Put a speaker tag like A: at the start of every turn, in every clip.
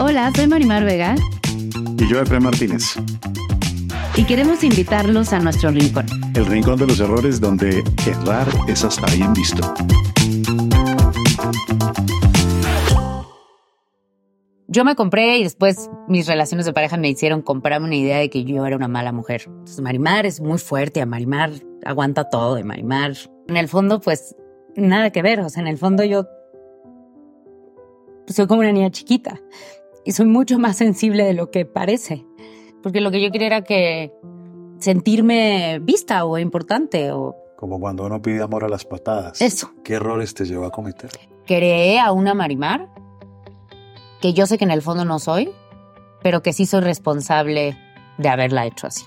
A: Hola, soy Marimar Vega.
B: Y yo, Efraín Martínez.
A: Y queremos invitarlos a nuestro rincón.
B: El rincón de los errores donde errar es hasta bien visto.
C: Yo me compré y después mis relaciones de pareja me hicieron comprarme una idea de que yo era una mala mujer. Entonces, Marimar es muy fuerte, a Marimar aguanta todo de Marimar. En el fondo, pues nada que ver. O sea, en el fondo yo soy como una niña chiquita y soy mucho más sensible de lo que parece. Porque lo que yo quería era que sentirme vista o importante o...
B: Como cuando uno pide amor a las patadas.
C: Eso.
B: ¿Qué errores te llevó a cometer?
C: Creé a una Marimar que yo sé que en el fondo no soy, pero que sí soy responsable de haberla hecho así.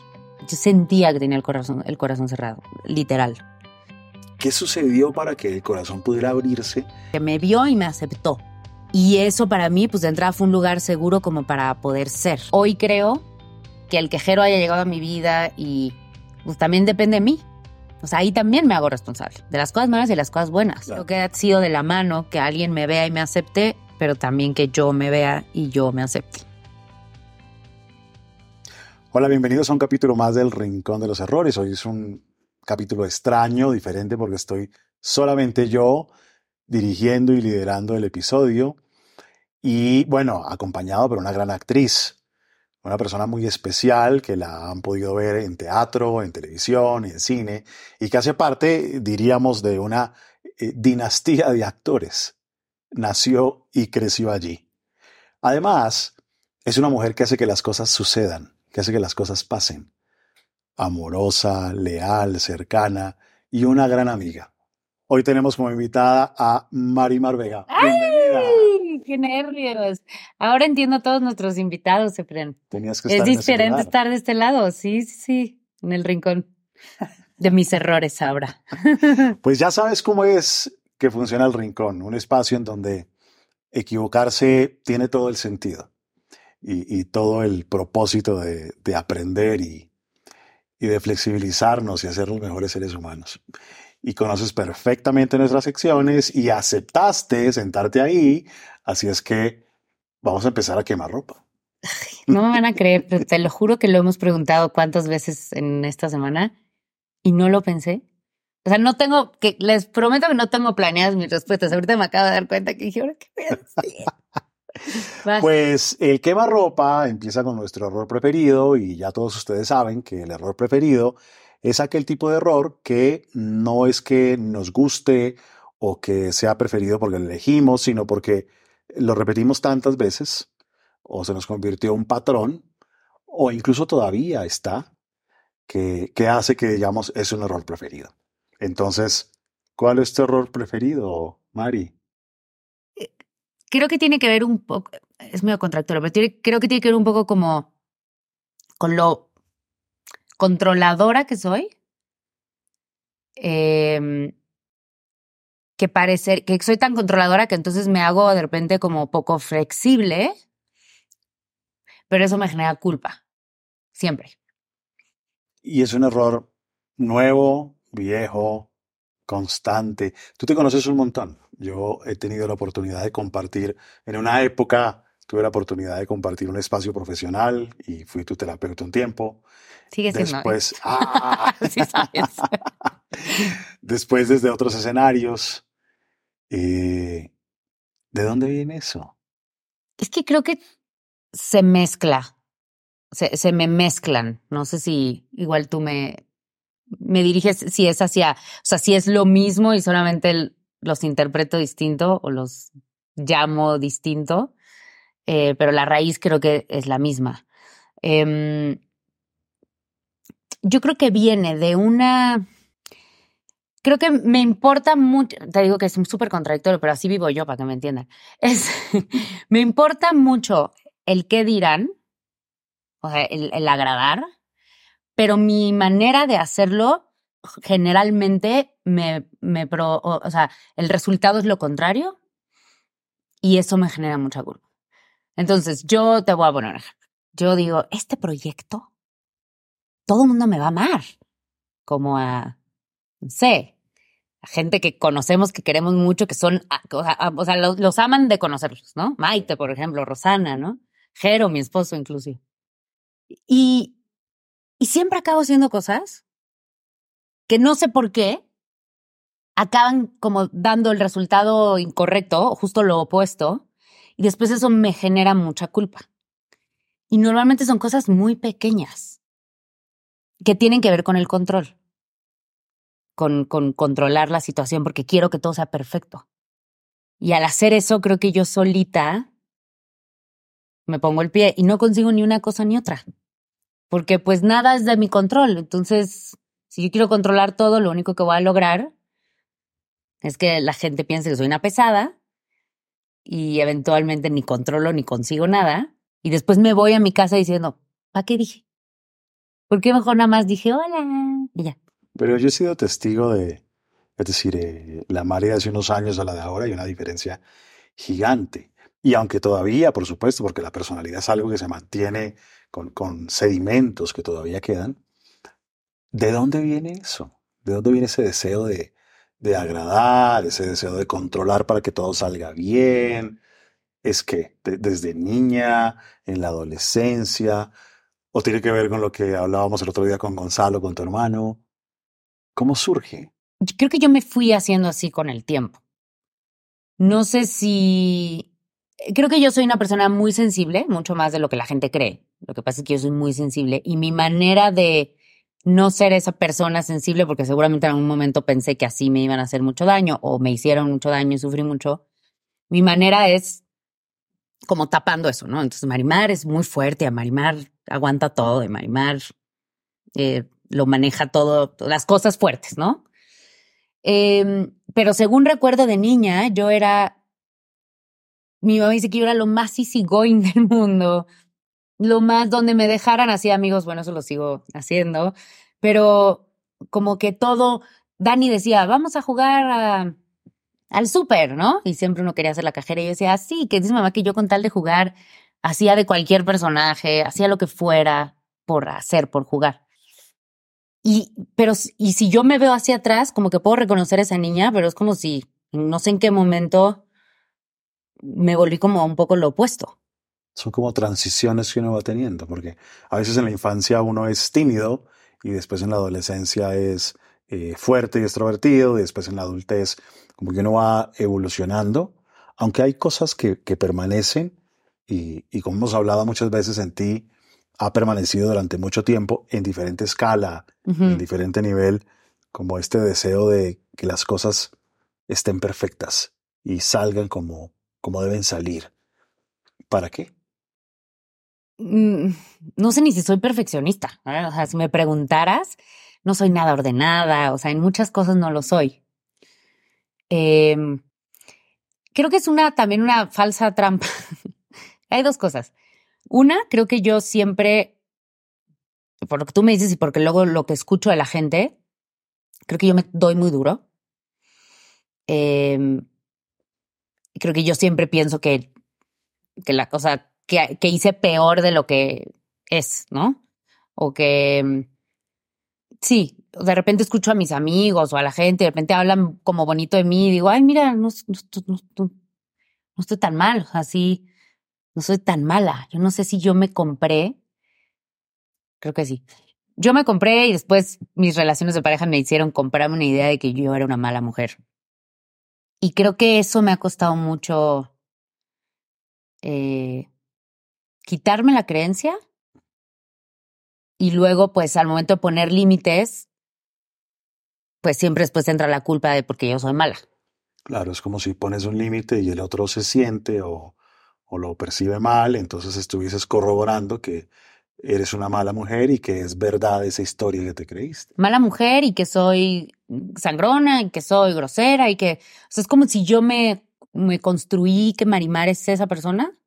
C: Yo sentía que tenía el corazón, el corazón cerrado, literal.
B: ¿Qué sucedió para que el corazón pudiera abrirse?
C: Que me vio y me aceptó. Y eso para mí, pues de entrada fue un lugar seguro como para poder ser. Hoy creo que el quejero haya llegado a mi vida y pues también depende de mí. O sea, ahí también me hago responsable de las cosas malas y de las cosas buenas. Lo que ha sido de la mano, que alguien me vea y me acepte, pero también que yo me vea y yo me acepte.
B: Hola, bienvenidos a un capítulo más del Rincón de los Errores. Hoy es un capítulo extraño, diferente, porque estoy solamente yo dirigiendo y liderando el episodio. Y bueno, acompañado por una gran actriz, una persona muy especial que la han podido ver en teatro, en televisión, en cine, y que hace parte, diríamos, de una eh, dinastía de actores. Nació y creció allí. Además, es una mujer que hace que las cosas sucedan, que hace que las cosas pasen. Amorosa, leal, cercana y una gran amiga. Hoy tenemos como invitada a Marimar Vega.
C: ¡Ay! ¡Qué nervios! Ahora entiendo a todos nuestros invitados, Efren.
B: Tenías que
C: Es
B: estar en ese
C: diferente
B: lugar.
C: estar de este lado, sí, sí, sí, en el rincón de mis errores ahora.
B: Pues ya sabes cómo es que funciona el rincón, un espacio en donde equivocarse tiene todo el sentido y, y todo el propósito de, de aprender y, y de flexibilizarnos y hacer los mejores seres humanos. Y conoces perfectamente nuestras secciones y aceptaste sentarte ahí, así es que vamos a empezar a quemar ropa.
C: No me van a creer, pero te lo juro que lo hemos preguntado cuántas veces en esta semana y no lo pensé. O sea, no tengo, que les prometo que no tengo planeadas mis respuestas. Ahorita me acabo de dar cuenta que dije, ¿ahora qué voy a decir?
B: Pues el quemarropa empieza con nuestro error preferido y ya todos ustedes saben que el error preferido es aquel tipo de error que no es que nos guste o que sea preferido porque lo elegimos, sino porque lo repetimos tantas veces o se nos convirtió en un patrón o incluso todavía está que, que hace que digamos es un error preferido. Entonces, ¿cuál es tu error preferido, Mari?
C: creo que tiene que ver un poco, es medio contractura, pero creo que tiene que ver un poco como con lo controladora que soy. Em, que parecer, que soy tan controladora que entonces me hago de repente como poco flexible, pero eso me genera culpa, siempre.
B: Y es un error nuevo, viejo, constante. Tú te conoces un montón. Yo he tenido la oportunidad de compartir, en una época tuve la oportunidad de compartir un espacio profesional y fui tu terapeuta un tiempo.
C: Sigue siendo.
B: Después, ¡ah!
C: Sí sabes.
B: después desde otros escenarios. Eh, ¿De dónde viene eso?
C: Es que creo que se mezcla, se, me mezclan. No sé si igual tú me, me diriges si es hacia, o sea, si es lo mismo y solamente los interpreto distinto o los llamo distinto, eh, pero la raíz creo que es la misma. Em, yo creo que viene de una... Creo que me importa mucho, te digo que es súper contradictorio, pero así vivo yo para que me entiendan. Me importa mucho el qué dirán, o sea, el, agradar, pero mi manera de hacerlo generalmente me, me pro, o, o sea, el resultado es lo contrario y eso me genera mucha culpa. Entonces, yo te voy a poner. Yo digo, este proyecto, todo el mundo me va a amar, como a, sé, gente que conocemos, que queremos mucho, que son, a- o sea, a- o sea, los, aman de conocerlos, ¿no? Maite, por ejemplo, Rosana, ¿no? Jero, mi esposo, inclusive. Y, y siempre acabo haciendo cosas que no sé por qué acaban como dando el resultado incorrecto, justo lo opuesto, y después eso me genera mucha culpa. Y normalmente son cosas muy pequeñas que tienen que ver con el control, con, con controlar la situación, porque quiero que todo sea perfecto. Y al hacer eso, creo que yo solita me pongo el pie y no consigo ni una cosa ni otra, porque pues nada es de mi control. Entonces, si yo quiero controlar todo, lo único que voy a lograr es que la gente piense que soy una pesada y eventualmente ni controlo ni consigo nada. Y después me voy a mi casa diciendo, ¿para qué dije? ¿Por qué mejor nada más dije hola? Y ya.
B: Pero yo he sido testigo de, es decir, eh, la Mari de hace unos años a la de ahora hay una diferencia gigante. Y aunque todavía, por supuesto, porque la personalidad es algo que se mantiene con, con sedimentos que todavía quedan, ¿de dónde viene eso? ¿De dónde viene ese deseo de, de agradar, ese deseo de controlar para que todo salga bien? ¿Es que de- desde niña, en la adolescencia, o tiene que ver con lo que hablábamos el otro día con Gonzalo, con tu hermano? ¿Cómo surge?
C: Creo que yo me fui haciendo así con el tiempo. No sé si... Creo que yo soy una persona muy sensible, mucho más de lo que la gente cree. Lo que pasa es que yo soy muy sensible y mi manera de no ser esa persona sensible, porque seguramente en algún momento pensé que así me iban a hacer mucho daño o me hicieron mucho daño y sufrí mucho, mi manera es como tapando eso, ¿no? Entonces Marimar es muy fuerte, a Marimar aguanta todo, y Marimar eh, lo maneja todo, las cosas fuertes, ¿no? Em, pero según recuerdo de niña, yo era. Mi mamá dice que yo era lo más easygoing del mundo. Lo más donde me dejaran así amigos, bueno, eso lo sigo haciendo. Pero como que todo. Dani decía, vamos a jugar al súper, ¿no? Y siempre uno quería hacer la cajera. Y yo decía, "Ah, sí, que dice mamá que yo con tal de jugar, hacía de cualquier personaje, hacía lo que fuera por hacer, por jugar. Y, pero, y si yo me veo hacia atrás, como que puedo reconocer a esa niña, pero es como si, no sé en qué momento, me volví como un poco lo opuesto.
B: Son como transiciones que uno va teniendo, porque a veces en la infancia uno es tímido y después en la adolescencia es eh, fuerte y extrovertido y después en la adultez como que uno va evolucionando, aunque hay cosas que, que permanecen y como hemos hablado muchas veces en ti, ha permanecido durante mucho tiempo en diferente escala, en diferente nivel, como este deseo de que las cosas estén perfectas y salgan como, como deben salir. ¿Para qué?
C: Mm, No sé ni si soy perfeccionista. ¿eh? O sea, si me preguntaras, no soy nada ordenada. O sea, en muchas cosas no lo soy. Em, creo que es una también una falsa trampa. Hay dos cosas. Una, creo que yo siempre, por lo que tú me dices y porque luego lo que escucho de la gente, creo que yo me doy muy duro. Em, creo que yo siempre pienso que, que la cosa, que, que hice peor de lo que es, ¿no? O que mm, sí, de repente escucho a mis amigos o a la gente, de repente hablan como bonito de mí y digo, ay, mira, no, no, no estoy tan mal, así, no soy tan mala. Yo no sé si yo me compré, creo que sí. Yo me compré y después mis relaciones de pareja me hicieron comprarme una idea de que yo era una mala mujer. Y creo que eso me ha costado mucho eh, quitarme la creencia y luego, pues al momento de poner límites, pues siempre después entra la culpa de porque yo soy mala.
B: Claro, es como si pones un límite y el otro se siente o, o lo percibe mal, entonces estuvieses corroborando que eres una mala mujer y que es verdad esa historia que te creíste.
C: Mala mujer y que soy sangrona y que soy grosera y que, o sea, es como si yo me, me construí que Marimar es esa persona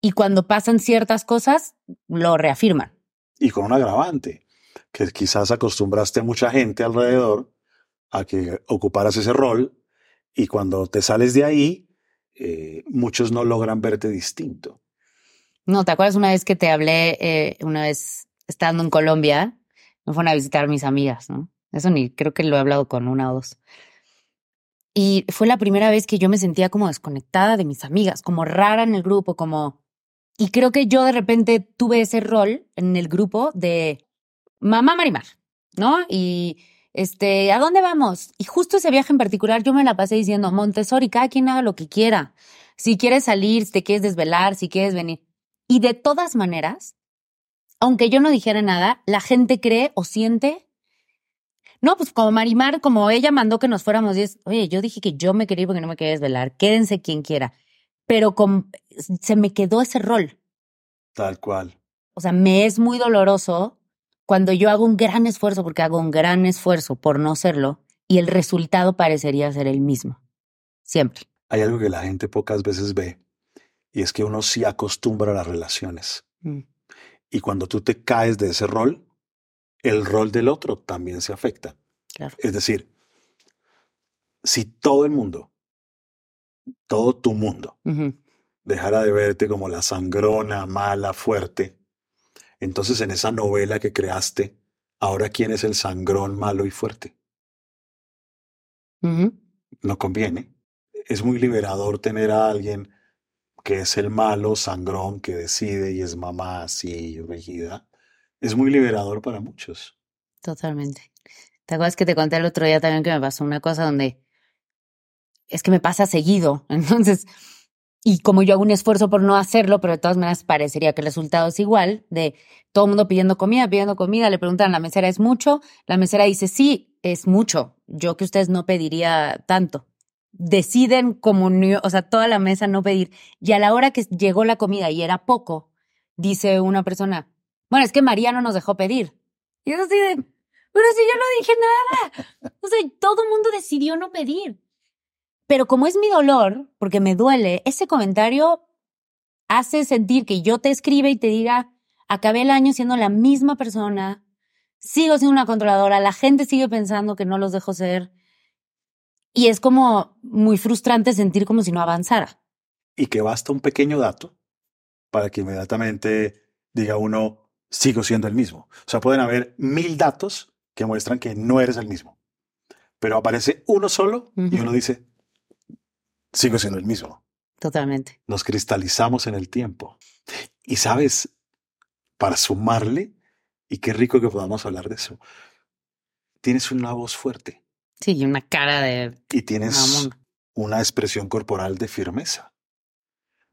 C: y cuando pasan ciertas cosas lo reafirman.
B: Y con un agravante, que quizás acostumbraste a mucha gente alrededor a que ocuparas ese rol y cuando te sales de ahí, eh, muchos no logran verte distinto.
C: No, ¿te acuerdas una vez que te hablé, eh, una vez estando en Colombia, me fueron a visitar mis amigas, ¿no? Eso ni creo que lo he hablado con una o dos. Y fue la primera vez que yo me sentía como desconectada de mis amigas, como rara en el grupo, como... Y creo que yo de repente tuve ese rol en el grupo de mamá Marimar, ¿no? Y este, ¿a dónde vamos? Y justo ese viaje en particular yo me la pasé diciendo, Montessori, cada quien haga lo que quiera. Si quieres salir, si te quieres desvelar, si quieres venir. Y de todas maneras, aunque yo no dijera nada, la gente cree o siente. No, pues como Marimar, como ella mandó que nos fuéramos, y oye, yo dije que yo me quería ir porque no me quería desvelar, quédense quien quiera. Pero con, se me quedó ese rol.
B: Tal cual.
C: O sea, me es muy doloroso cuando yo hago un gran esfuerzo, porque hago un gran esfuerzo por no serlo, y el resultado parecería ser el mismo. Siempre.
B: Hay algo que la gente pocas veces ve, y es que uno sí acostumbra a las relaciones.
C: Mm.
B: Y cuando tú te caes de ese rol, el rol del otro también se afecta.
C: Claro.
B: Es decir, si todo el mundo, todo tu mundo, dejara de verte como la sangrona, mala, fuerte, entonces en esa novela que creaste, ahora quién es el sangrón malo y fuerte. No conviene. Es muy liberador tener a alguien que es el malo sangrón que decide y es mamá así rígida. Es muy liberador para muchos.
C: Totalmente. ¿Te acuerdas que te conté el otro día también que me pasó una cosa donde es que me pasa seguido? Entonces, y como yo hago un esfuerzo por no hacerlo, pero de todas maneras parecería que el resultado es igual, de todo el mundo pidiendo comida, pidiendo comida, le preguntan a la mesera, ¿es mucho? La mesera dice, sí, es mucho. Yo que ustedes no pediría tanto. Deciden como, ni- o sea, toda la mesa no pedir. Y a la hora que llegó la comida y era poco, dice una persona, bueno, es que María no nos dejó pedir. Y yo así pero si yo no dije nada. O sea, todo el mundo decidió no pedir. Pero como es mi dolor, porque me duele, ese comentario hace sentir que yo te escribe y te diga, acabé el año siendo la misma persona, sigo siendo una controladora, la gente sigue pensando que no los dejo ser. Y es como muy frustrante sentir como si no avanzara.
B: Y que basta un pequeño dato para que inmediatamente diga uno, sigo siendo el mismo. O sea, pueden haber mil datos que muestran que no eres el mismo. Pero aparece uno solo y uno dice, sigo siendo el mismo.
C: Totalmente.
B: Nos cristalizamos en el tiempo. Y sabes, para sumarle, y qué rico que podamos hablar de eso, tienes una voz fuerte
C: Sí, y una cara de
B: y tienes
C: mamona.
B: una expresión corporal de firmeza.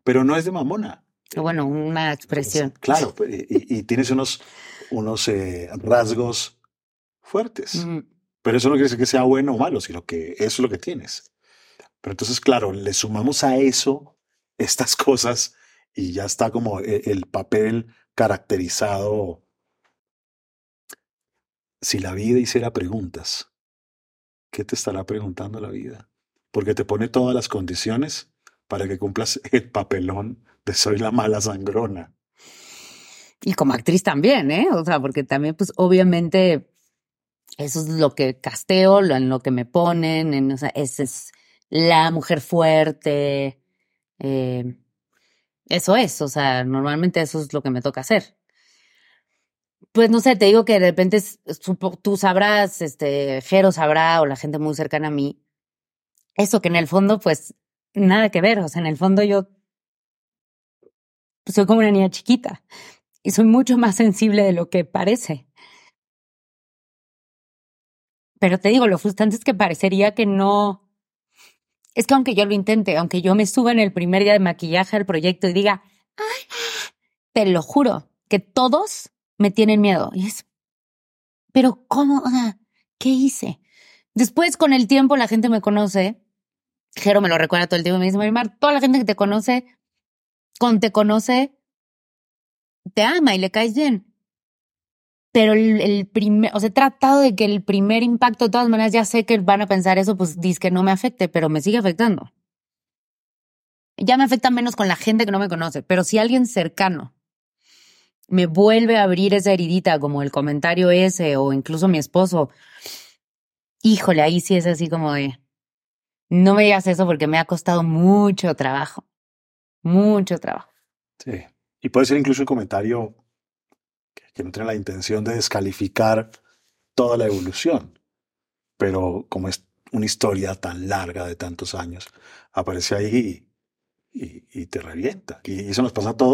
B: Pero no es de mamona.
C: Bueno, una expresión.
B: Claro, y, y tienes unos, unos eh, rasgos fuertes. Pero eso no quiere decir que sea bueno o malo, sino que eso es lo que tienes. Pero entonces, claro, le sumamos a eso estas cosas y ya está como e- el papel caracterizado. Si la vida hiciera preguntas, ¿qué te estará preguntando la vida? Porque te pone todas las condiciones para que cumplas el papelón de soy la mala sangrona.
C: Y como actriz también, ¿eh? O sea, porque también, pues, obviamente, eso es lo que casteo, lo, en lo que me ponen, en, o sea, esa es la mujer fuerte. eh, eso es, o sea, normalmente eso es lo que me toca hacer. Pues no sé, te digo que de repente tú sabrás, este, Jero sabrá, o la gente muy cercana a mí, eso que en el fondo, pues, nada que ver. O sea, en el fondo yo soy como una niña chiquita y soy mucho más sensible de lo que parece. Pero te digo, lo frustrante es que parecería que no, Es que aunque yo lo intente, aunque yo me suba en el primer día de maquillaje al proyecto y diga, te lo juro, que todos me tienen miedo. Y es, pero ¿cómo? ¿qué hice? Después, con el tiempo, la gente me conoce. Jero me lo recuerda todo el tiempo. Me dice, Marimar, toda la gente que te conoce, te conoce, te ama y le caes bien. Pero el, primer, o sea, he tratado de que el primer impacto, de todas maneras, ya sé que van a pensar eso, pues dice que no me afecte, pero me sigue afectando. Ya me afecta menos con la gente que no me conoce, pero si alguien cercano me vuelve a abrir esa heridita, como el comentario ese, o incluso mi esposo, híjole, ahí sí es así como de, no me digas eso porque me ha costado mucho trabajo, mucho trabajo.
B: Sí, y puede ser incluso un comentario que no tiene la intención de descalificar toda la evolución, pero como es una historia tan larga de tantos años, aparece ahí y, te revienta. Y eso nos pasa a.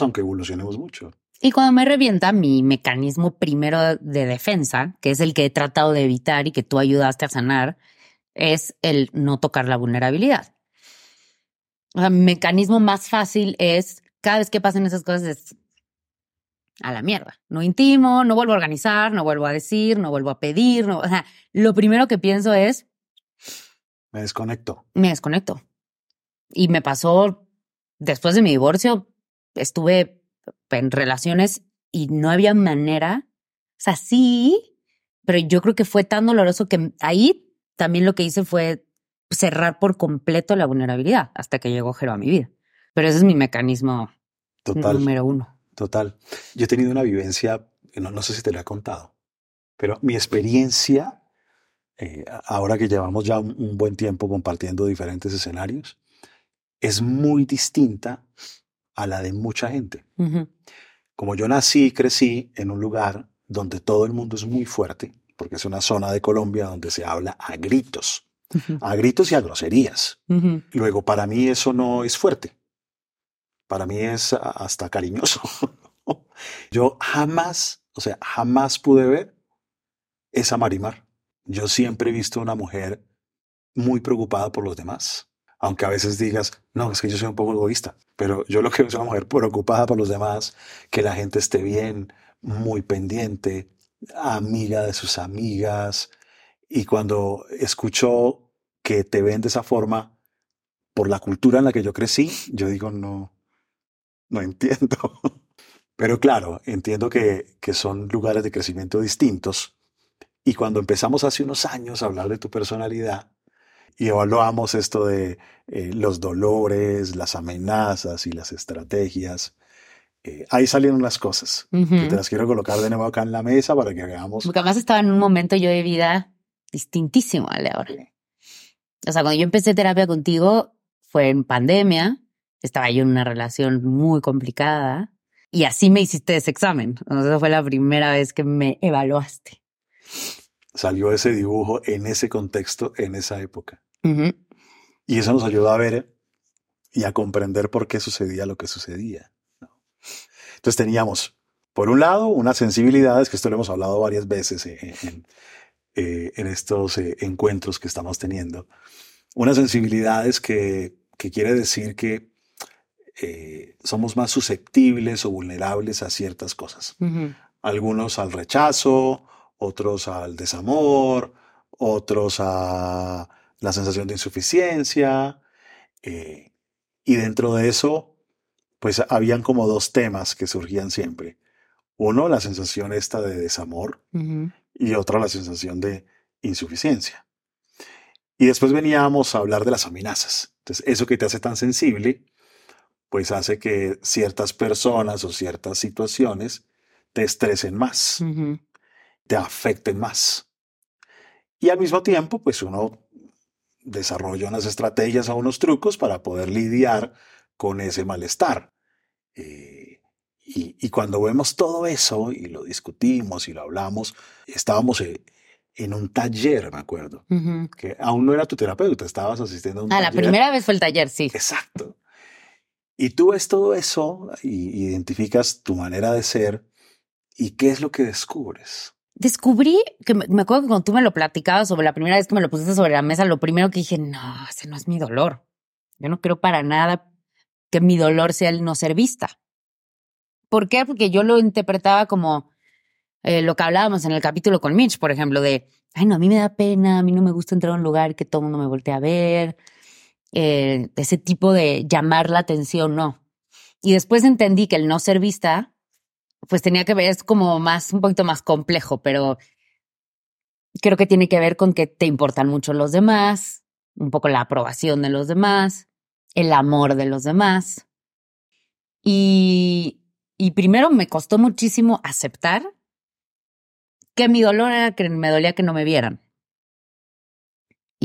B: aunque evolucionemos mucho.
C: Y cuando me revienta mi mecanismo primero de defensa, que es el que he tratado de evitar y que tú ayudaste a sanar, es el no tocar la vulnerabilidad. O sea, mi mecanismo más fácil es, cada vez que pasen esas cosas, es a la mierda. No intimo, no vuelvo a organizar, no vuelvo a decir, no vuelvo a pedir. No, o sea, lo primero que pienso es...
B: Me desconecto.
C: Me desconecto. Y me pasó después de mi divorcio, estuve en relaciones y no había manera. O sea, sí, pero yo creo que fue tan doloroso que ahí también lo que hice fue cerrar por completo la vulnerabilidad hasta que llegó Jero a mi vida. Pero ese es mi mecanismo número uno.
B: Total. Yo he tenido una vivencia, no, no sé si te la he contado, pero mi experiencia, eh, ahora que llevamos ya un buen tiempo compartiendo diferentes escenarios, es muy distinta a la de mucha gente. Como yo nací y crecí en un lugar donde todo el mundo es muy fuerte, porque es una zona de Colombia donde se habla a gritos, a gritos y a groserías. Luego, para mí eso no es fuerte. Para mí es hasta cariñoso. yo jamás, o sea, jamás pude ver esa Marimar. Yo siempre he visto una mujer muy preocupada por los demás aunque a veces digas, no, es que yo soy un poco egoísta, pero yo lo que veo es una mujer preocupada por los demás, que la gente esté bien, muy pendiente, amiga de sus amigas, y cuando escucho que te ven de esa forma por la cultura en la que yo crecí, yo digo, no, no entiendo. Pero claro, entiendo que, que son lugares de crecimiento distintos. Y cuando empezamos hace unos años a hablar de tu personalidad, y evaluamos esto de eh, los dolores, las amenazas y las estrategias. Eh, ahí salieron las cosas que te las quiero colocar de nuevo acá en la mesa para que veamos.
C: Porque además estaba en un momento yo de vida distintísimo Ale ahora. O sea, cuando yo empecé terapia contigo fue en pandemia, estaba yo en una relación muy complicada y así me hiciste ese examen. O fue la primera vez que me evaluaste.
B: Salió ese dibujo en ese contexto, en esa época. Y eso nos ayuda a ver y a comprender por qué sucedía lo que sucedía. Entonces teníamos, por un lado, unas sensibilidades, que esto lo hemos hablado varias veces en, eh, estos eh, encuentros que estamos teniendo, unas sensibilidades que, quiere decir que eh, somos más susceptibles o vulnerables a ciertas cosas. Algunos al rechazo, otros al desamor, otros a la sensación de insuficiencia. eh, y dentro de eso, pues habían como dos temas que surgían siempre. Uno, la sensación esta de desamor y otra, la sensación de insuficiencia. Y después veníamos a hablar de las amenazas. Entonces, eso que te hace tan sensible, pues hace que ciertas personas o ciertas situaciones te estresen más. Te afecten más. Y al mismo tiempo, pues uno desarrolla unas estrategias o unos trucos para poder lidiar con ese malestar. Eh, y, y cuando vemos todo eso y lo discutimos y lo hablamos, estábamos eh, en un taller, me acuerdo, que aún no era tu terapeuta, estabas asistiendo a un
C: Ah, la
B: taller.
C: primera vez fue el taller, sí.
B: Exacto. Y tú ves todo eso y identificas tu manera de ser y qué es lo que descubres.
C: Descubrí que me, acuerdo que cuando tú me lo platicabas sobre la primera vez que me lo pusiste sobre la mesa, lo primero que dije, no, ese no es mi dolor. Yo no creo para nada que mi dolor sea el no ser vista. ¿Por qué? Porque yo lo interpretaba como eh, lo que hablábamos en el capítulo con Mitch, por ejemplo, de, ay, no, a mí me da pena, a mí no me gusta entrar a un lugar que todo el mundo me voltee a ver, eh, ese tipo de llamar la atención, no. Y después entendí que el no ser vista pues tenía que ver, es como más, un poquito más complejo, pero creo que tiene que ver con que te importan mucho los demás, un poco la aprobación de los demás, el amor de los demás. Y, y primero me costó muchísimo aceptar que mi dolor era que me dolía que no me vieran.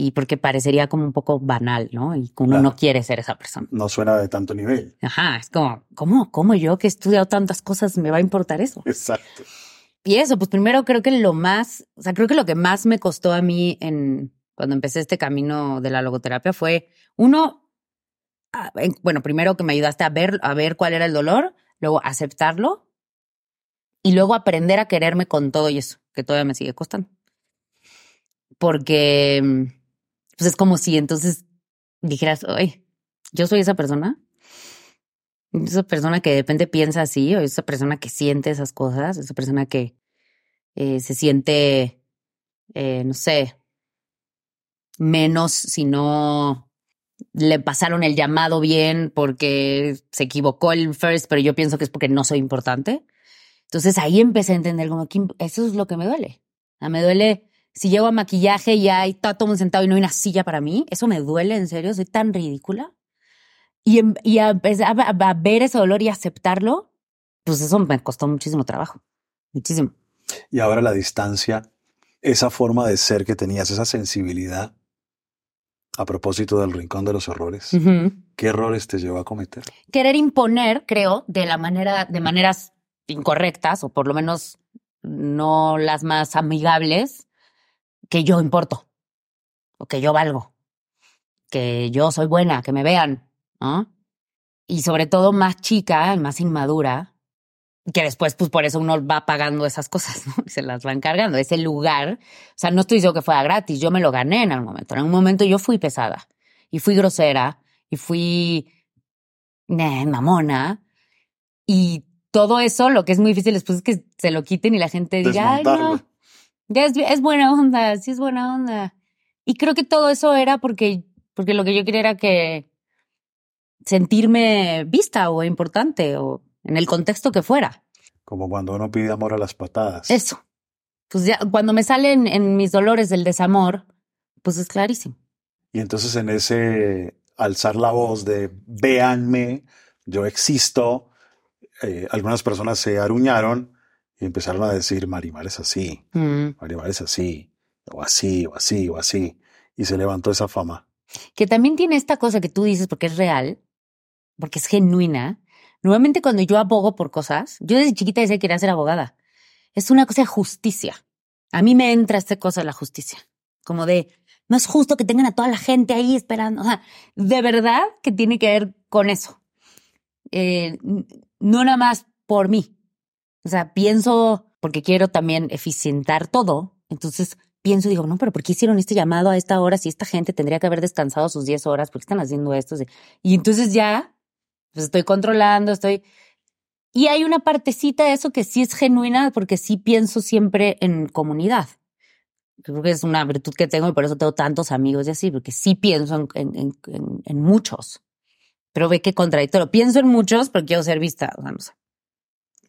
C: Y porque parecería como un poco banal, ¿no? Y uno
B: Claro.
C: no quiere ser esa persona.
B: No suena de tanto nivel.
C: Ajá, es como, ¿cómo, cómo yo que he estudiado tantas cosas me va a importar eso?
B: Exacto.
C: Y eso, pues primero creo que lo más, o sea, creo que lo que más me costó a mí en cuando empecé este camino de la logoterapia fue uno, bueno, primero que me ayudaste a ver, a ver cuál era el dolor, luego aceptarlo y luego aprender a quererme con todo y eso, que todavía me sigue costando. Porque mm, pues es como si entonces dijeras, oye, yo soy esa persona. Esa persona que de repente piensa así, o esa persona que siente esas cosas, esa persona que eh, se siente, eh, no sé, menos si no le pasaron el llamado bien porque se equivocó el first, pero yo pienso que es porque no soy importante. Entonces ahí empecé a entender como que eso es lo que me duele. Me duele si llego a maquillaje y hay está todo sentado y no hay una silla para mí. Eso me duele, en serio, soy tan ridícula. Y, em- y a, empezar a, a ver ese dolor y aceptarlo, pues eso me costó muchísimo trabajo. Muchísimo.
B: Y ahora la distancia, esa forma de ser que tenías, esa sensibilidad, a propósito del rincón de los errores. ¿qué errores te llevó a cometer?
C: Querer imponer, creo, de la manera, de maneras incorrectas, o por lo menos no las más amigables, que yo importo, o que yo valgo, que yo soy buena, que me vean, ¿no? Y sobre todo más chica, más inmadura, que después, pues por eso uno va pagando esas cosas, ¿no? Y se las va encargando. Ese lugar, o sea, no estoy diciendo que fuera gratis, yo me lo gané en algún momento. En algún momento yo fui pesada, y fui grosera, y fui eh, mamona, y todo eso, lo que es muy difícil después es que se lo quiten y la gente diga, ay, no, ya es, es buena onda, sí es buena onda. Y creo que todo eso era porque, porque lo que yo quería era que sentirme vista o importante o en el contexto que fuera.
B: Como cuando uno pide amor a las patadas.
C: Eso. Pues ya, cuando me salen en mis dolores del desamor, pues es clarísimo.
B: Y entonces en ese alzar la voz de véanme, yo existo, eh, algunas personas se aruñaron y empezaron a decir, Marimar es así,
C: Mm.
B: Marimar es así, o así, o así, o así. Y se levantó esa fama.
C: Que también tiene esta cosa que tú dices porque es real, porque es genuina. Normalmente cuando yo abogo por cosas, yo desde chiquita decía que quería ser abogada. Es una cosa de justicia. A mí me entra esta cosa de la justicia. Como de, no es justo que tengan a toda la gente ahí esperando. O sea, de verdad que tiene que ver con eso. Eh, no nada más por mí. O sea, pienso, porque quiero también eficientar todo. Entonces pienso y digo, no, pero ¿por qué hicieron este llamado a esta hora si esta gente tendría que haber descansado sus 10 horas? ¿Por qué están haciendo esto? Y entonces ya, pues estoy controlando, estoy... Y hay una partecita de eso que sí es genuina porque sí pienso siempre en comunidad. Creo que es una virtud que tengo y por eso tengo tantos amigos y así, porque sí pienso en, en, en, muchos. Pero ve qué contradictorio. Pienso en muchos, pero quiero ser vista. O sea, no sé.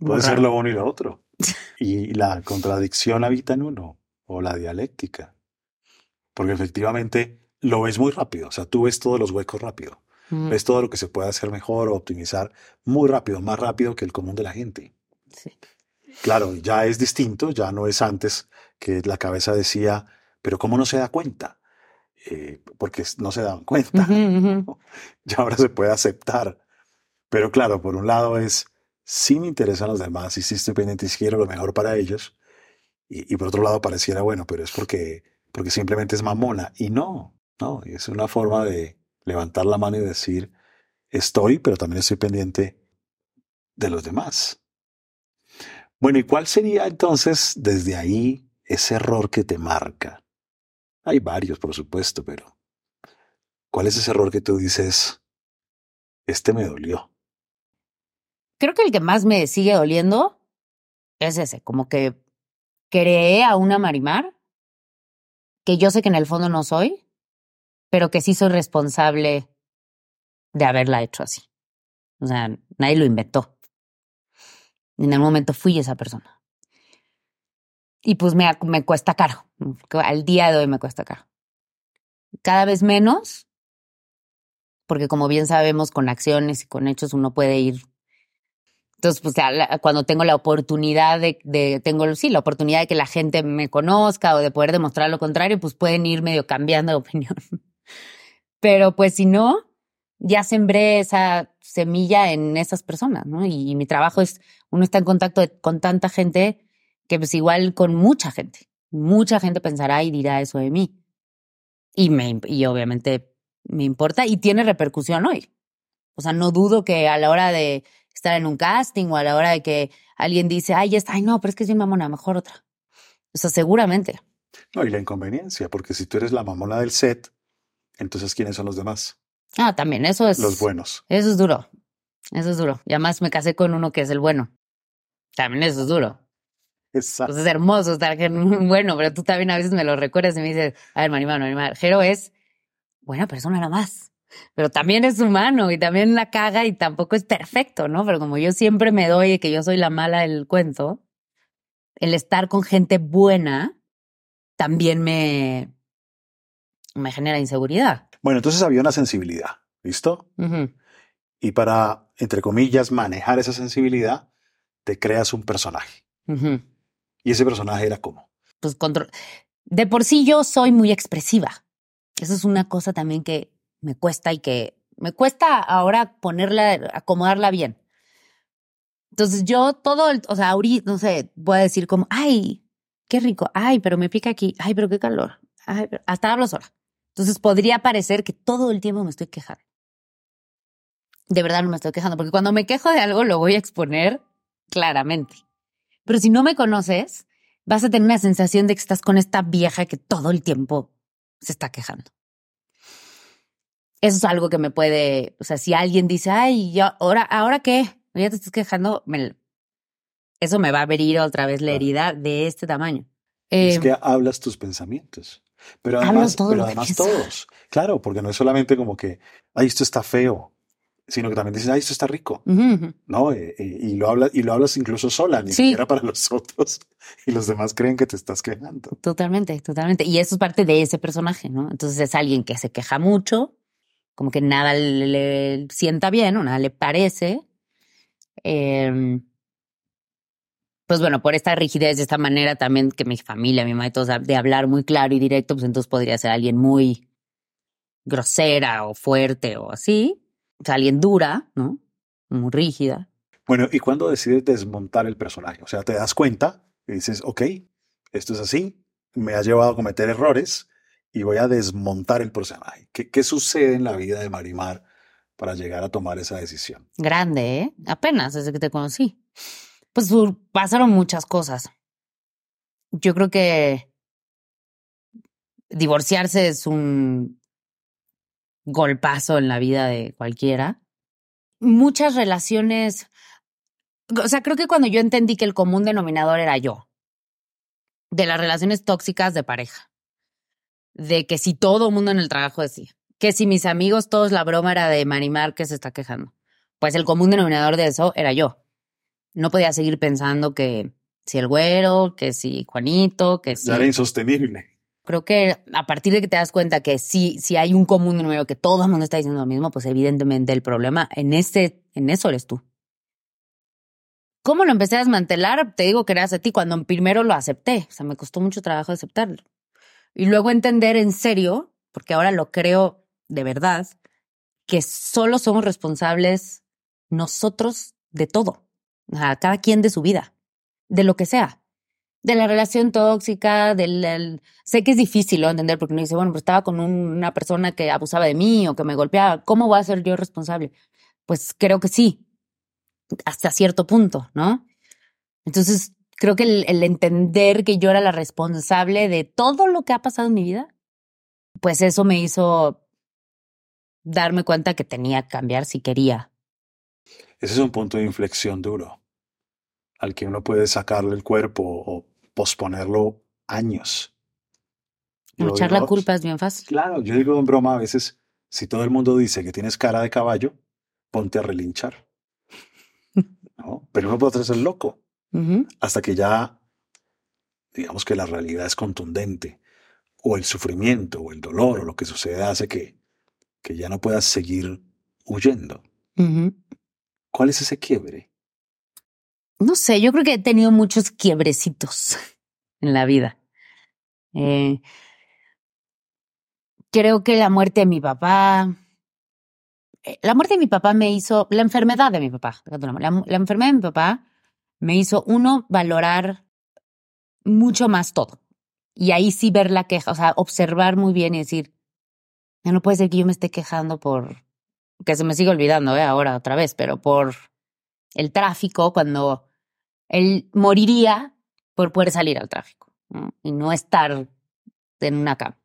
B: Puede ser lo uno y lo otro. Y la contradicción habita en uno, o la dialéctica. Porque efectivamente lo ves muy rápido. O sea, tú ves todos los huecos rápido.
C: Mm,
B: Ves todo lo que se puede hacer mejor o optimizar muy rápido, más rápido que el común de la gente.
C: sí.
B: Claro, ya es distinto, ya no es antes que la cabeza decía, pero ¿cómo no se da cuenta? Eh, porque no se daban cuenta.
C: Ujú.
B: Ya ahora se puede aceptar. Pero claro, por un lado es, sí me interesan los demás y sí estoy pendiente y quiero lo mejor para ellos. Y, y por otro lado pareciera, bueno, pero es porque, porque simplemente es mamona. Y no, no, es una forma de levantar la mano y decir, estoy, pero también estoy pendiente de los demás. Bueno, ¿y cuál sería entonces desde ahí ese error que te marca? Hay varios, por supuesto, pero ¿cuál es ese error que tú dices, este me dolió?
C: Creo que el que más me sigue doliendo es ese, como que creé a una Marimar que yo sé que en el fondo no soy, pero que sí soy responsable de haberla hecho así. O sea, nadie lo inventó. En algún momento fui esa persona. Y pues me, me cuesta caro. Al día de hoy me cuesta caro. Cada vez menos, porque como bien sabemos, con acciones y con hechos uno puede ir. Entonces, pues cuando tengo la oportunidad de, de, tengo, sí, la oportunidad de que la gente me conozca o de poder demostrar lo contrario, pues pueden ir medio cambiando de opinión. Pero pues si no, ya sembré esa semilla en esas personas, ¿no? Y, y mi trabajo es, uno está en contacto de- con tanta gente que pues igual con mucha gente. Mucha gente pensará y dirá eso de mí. Y, me, y obviamente me importa y tiene repercusión hoy. O sea, no dudo que a la hora de estar en un casting o a la hora de que alguien dice, ay, ya está, ay, no, pero es que es bien mamona, mejor otra. O sea, seguramente.
B: No, y la inconveniencia, porque si tú eres la mamona del set, entonces ¿quiénes son los demás?
C: Ah, también, eso es.
B: Los buenos.
C: Eso es duro. Eso es duro. Y además me casé con uno que es el bueno. También eso es duro.
B: Exacto.
C: Es hermoso estar con un bueno, pero tú también a veces me lo recuerdas y me dices, a ver, Marimar, Marimar, Jero es buena persona nada más. Pero también es humano y también la caga y tampoco es perfecto, ¿no? Pero como yo siempre me doy de que yo soy la mala del cuento, el estar con gente buena también me, me genera inseguridad.
B: Bueno, entonces había una sensibilidad, ¿listo? Y para, entre comillas, manejar esa sensibilidad, te creas un personaje. Y ese personaje era cómo.
C: pues control. De por sí yo soy muy expresiva. Eso es una cosa también que me cuesta y que me cuesta ahora ponerla, acomodarla bien. Entonces yo todo, el, o sea, ahorita, no sé, voy a decir como, ay, qué rico, ay, pero me pica aquí, ay, pero qué calor, hasta hablo sola. Entonces podría parecer que todo el tiempo me estoy quejando. De verdad no me estoy quejando, porque cuando me quejo de algo lo voy a exponer claramente. Pero si no me conoces, vas a tener una sensación de que estás con esta vieja que todo el tiempo se está quejando. Eso es algo que me puede, o sea, si alguien dice, ay, yo, ahora, ¿ahora qué? Ya te estás quejando, me- eso me va a abrir otra vez la
B: Claro.
C: herida de este tamaño.
B: es
C: Eh,
B: que hablas tus pensamientos. Pero además,
C: todo
B: pero además todos. Claro, porque no es solamente como que, ay, esto está feo, sino que también dices, ay, esto está rico. ¿no? Eh, eh, y, lo hablas, y lo hablas incluso sola, ni
C: Sí.
B: siquiera para los otros. Y los demás creen que te estás quejando.
C: Totalmente, totalmente. Y eso es parte de ese personaje, ¿no? Entonces es alguien que se queja mucho, como que nada le, sienta bien o nada le parece. Eh, pues bueno, por esta rigidez, de esta manera también que mi familia, mi mamá y todos, de hablar muy claro y directo, pues entonces podría ser alguien muy grosera o fuerte o así. O sea, alguien dura, ¿no? Muy rígida.
B: Bueno, ¿y cuando decides desmontar el personaje? O sea, te das cuenta y dices, ok, esto es así, me ha llevado a cometer errores y voy a desmontar el personaje. ¿Qué, qué sucede en la vida de Marimar para llegar a tomar esa decisión?
C: Grande, ¿eh? Apenas desde que te conocí. Pues pasaron muchas cosas. Yo creo que divorciarse es un golpazo en la vida de cualquiera. Muchas relaciones, o sea, creo que cuando yo entendí que el común denominador era yo, de las relaciones tóxicas de pareja. De que si todo el mundo en el trabajo decía, que si mis amigos todos la broma era de Marimar que se está quejando. Pues el común denominador de eso era yo. No podía seguir pensando que si el güero, que si Juanito, que si...
B: Era insostenible.
C: Creo que a partir de que te das cuenta que si, si hay un común número que todo el mundo está diciendo lo mismo, pues evidentemente el problema en este, en eso eres tú. ¿Cómo lo empecé a desmantelar? Te digo que era a ti cuando primero lo acepté. O sea, me costó mucho trabajo aceptarlo. Y luego entender en serio, porque ahora lo creo de verdad, que solo somos responsables nosotros de todo. Sea, cada quien de su vida, de lo que sea de la relación tóxica, del, sé que es difícil ¿no? entender porque uno dice, bueno, pues estaba con una persona que abusaba de mí o que me golpeaba, ¿cómo voy a ser yo responsable? Pues creo que sí, hasta cierto punto, ¿no? Entonces, creo que el, el entender que yo era la responsable de todo lo que ha pasado en mi vida, pues eso me hizo darme cuenta que tenía que cambiar si quería.
B: Ese es un punto de inflexión duro al que uno puede sacarle el cuerpo o posponerlo años.
C: Echar la culpa es bien fácil.
B: Claro, yo digo en broma a veces, si todo el mundo dice que tienes cara de caballo, ponte a relinchar. ¿No? Pero no puedo ser loco. Hasta que ya, digamos que la realidad es contundente, o el sufrimiento, o el dolor, o lo que sucede hace que, que ya no puedas seguir huyendo. ¿Cuál es ese quiebre?
C: no sé, yo creo que he tenido muchos quiebrecitos en la vida. Eh, creo que la muerte de mi papá, eh, la muerte de mi papá me hizo, la enfermedad de mi papá, la, la enfermedad de mi papá me hizo, uno, valorar mucho más todo. Y ahí sí ver la queja, o sea, observar muy bien y decir, ya no puede ser que yo me esté quejando por, que se me sigue olvidando, ¿eh? ahora otra vez, pero por el tráfico, cuando él moriría por poder salir al tráfico y no estar en una cama.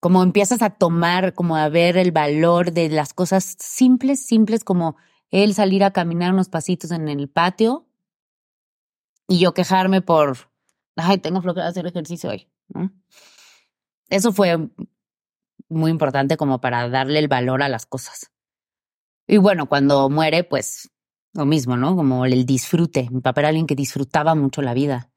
C: Como empiezas a tomar, como a ver el valor de las cosas simples, simples como él salir a caminar unos pasitos en el patio y yo quejarme por, ay, tengo de hacer ejercicio hoy. Eso fue muy importante como para darle el valor a las cosas. Y bueno, cuando muere, pues lo mismo, ¿no? Como el disfrute. Mi papá era alguien que disfrutaba mucho la vida.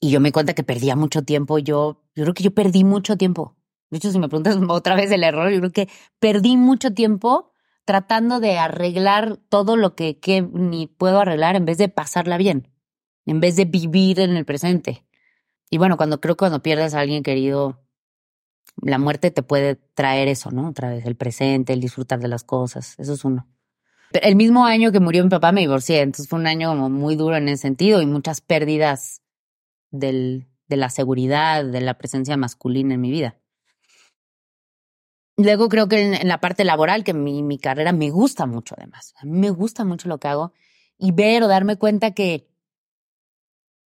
C: Y yo me cuenta que perdía mucho tiempo. Yo, yo creo que yo perdí mucho tiempo. De hecho, si me preguntas otra vez el error, yo creo que perdí mucho tiempo tratando de arreglar todo lo que, que ni puedo arreglar en vez de pasarla bien, en vez de vivir en el presente. Y bueno, cuando creo que cuando pierdes a alguien querido, la muerte te puede traer eso, ¿no? Otra vez el presente, el disfrutar de las cosas. Eso es uno. El mismo año que murió mi papá me divorcié, entonces fue un año como muy duro en ese sentido y muchas pérdidas del, de la seguridad, de la presencia masculina en mi vida. Luego creo que en, la parte laboral, que mi, mi, carrera me gusta mucho además. A mí me gusta mucho lo que hago y ver o darme cuenta que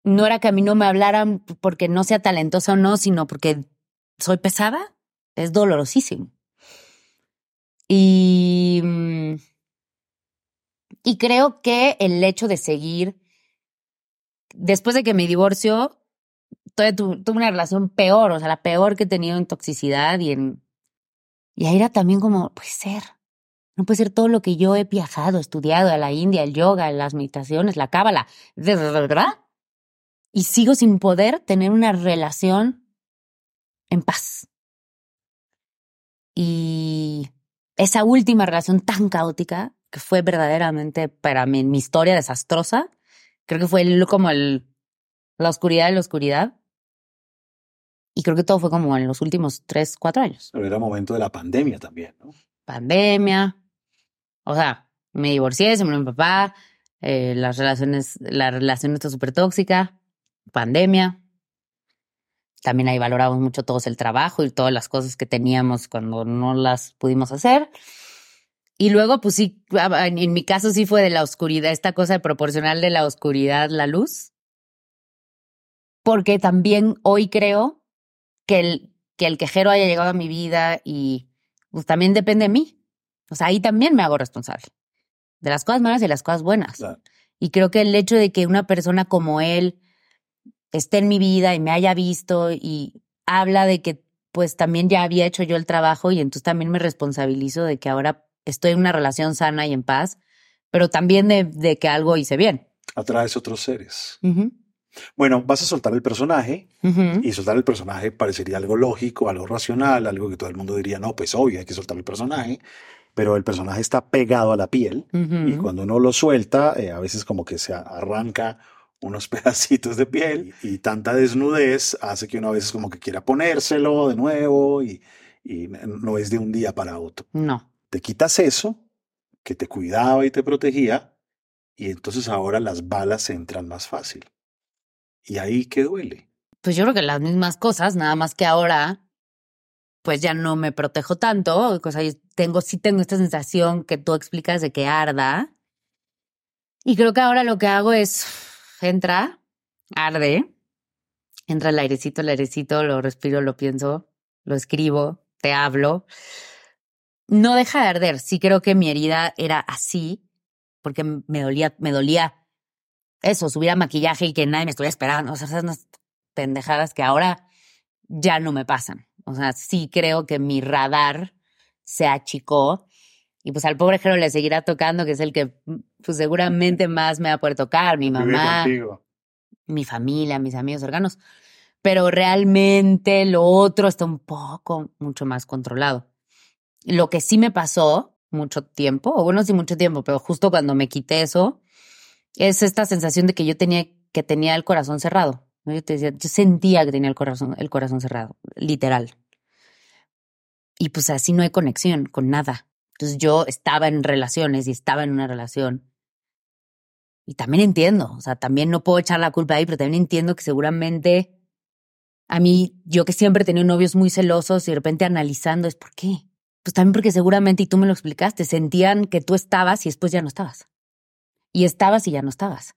C: no era que a mí no me hablaran porque no sea talentosa o no, sino porque soy pesada, es dolorosísimo. Y mm, y creo que el hecho de seguir, después de que me divorcio, tuve, una relación peor, o sea, la peor que he tenido en toxicidad y en... Y ahí era también como, puede ser, no puede ser todo lo que yo he viajado, estudiado, a la India, el yoga, las meditaciones, la cábala. Y sigo sin poder tener una relación en paz. Y esa última relación tan caótica que fue verdaderamente para mí, mi historia desastrosa. Creo que fue como el, la oscuridad de la oscuridad. Y creo que todo fue como en los últimos tres, cuatro años.
B: Pero era momento de la pandemia también, ¿no?
C: Pandemia. O sea, me divorcié, se murió mi papá, eh, las relaciones, la relación está súper tóxica, pandemia. También ahí valoramos mucho todos el trabajo y todas las cosas que teníamos cuando no las pudimos hacer. Y luego, pues sí, en mi caso sí fue de la oscuridad, esta cosa de proporcional de la oscuridad, la luz. Porque también hoy creo que el, que el quejero haya llegado a mi vida y pues también depende de mí. O sea, ahí también me hago responsable de las cosas malas y de las cosas buenas. Y creo que el hecho de que una persona como él esté en mi vida y me haya visto y habla de que pues también ya había hecho yo el trabajo y entonces también me responsabilizo de que ahora estoy en una relación sana y en paz, pero también de, que algo hice bien.
B: Atraes otros seres. Bueno, vas a soltar el personaje y soltar el personaje parecería algo lógico, algo racional, algo que todo el mundo diría, no, pues obvio, hay que soltar el personaje, pero el personaje está pegado a la piel y cuando uno lo suelta, eh, a veces como que se arranca unos pedacitos de piel y tanta desnudez hace que uno a veces como que quiera ponérselo de nuevo y, y no es de un día para otro.
C: No.
B: Te quitas eso que te cuidaba y te protegía y entonces ahora las balas entran más fácil. ¿Y ahí qué duele?
C: Pues yo creo que las mismas cosas, nada más que ahora, pues ya no me protejo tanto. O sea, tengo, sí tengo esta sensación que tú explicas de que arda. Y creo que ahora lo que hago es, entra, arde, entra el airecito, el airecito, lo respiro, lo pienso, lo escribo, te hablo. No deja de arder. Sí creo que mi herida era así, porque me dolía, me dolía eso, subir a maquillaje y que nadie me estuviera esperando. O sea, esas unas pendejadas que ahora ya no me pasan. O sea, sí creo que mi radar se achicó. Y pues al pobre Jero le seguirá tocando, que es el que pues seguramente más me va a poder tocar, mi mamá, mi familia, mis amigos cercanos. Pero realmente lo otro está un poco, mucho más controlado. Lo que sí me pasó mucho tiempo, o bueno, sí mucho tiempo, pero justo cuando me quité eso, es esta sensación de que yo tenía, que tenía el corazón cerrado. Yo, te decía, yo sentía que tenía el corazón, el corazón cerrado, literal. Y pues así no hay conexión con nada. Entonces yo estaba en relaciones y estaba en una relación. Y también entiendo, o sea, también no puedo echar la culpa ahí, pero también entiendo que seguramente a mí, yo que siempre he tenido novios muy celosos y de repente analizando, es por qué. Pues también porque seguramente, y tú me lo explicaste, sentían que tú estabas y después ya no estabas y estabas y ya no estabas.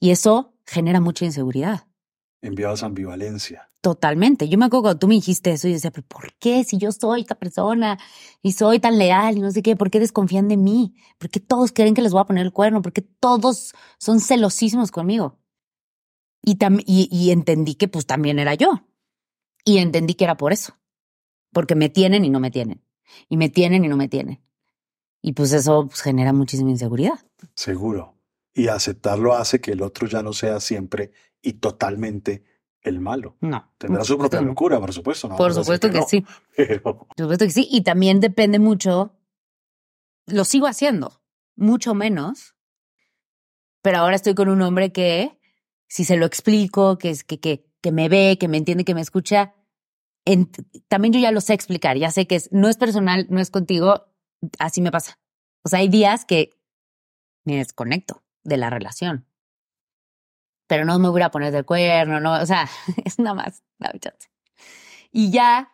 C: Y eso genera mucha inseguridad.
B: Enviados ambivalencia.
C: Totalmente. Yo me acuerdo cuando tú me dijiste eso y decía, pero ¿por qué si yo soy esta persona y soy tan leal y no sé qué, por qué desconfían de mí? ¿Por qué todos creen que les voy a poner el cuerno? ¿Por qué todos son celosísimos conmigo? Y, y, entendí que pues también era yo. Y entendí que era por eso. Porque me tienen y no me tienen. Y me tienen y no me tienen. Y pues eso pues, genera muchísima inseguridad.
B: Seguro y aceptarlo hace que el otro ya no sea siempre y totalmente el malo.
C: No.
B: Tendrá su propia locura, por supuesto.
C: por supuesto que, sí. Por supuesto que sí. Y también depende mucho, lo sigo haciendo, mucho menos, pero ahora estoy con un hombre que, si se lo explico, que, que, que, que me ve, que me entiende, que me escucha, también yo ya lo sé explicar, ya sé que es, no es personal, no es contigo, así me pasa. O sea, hay días que me desconecto de la relación. Pero no me voy a poner del cuerno, no, o sea, es nada más, Y ya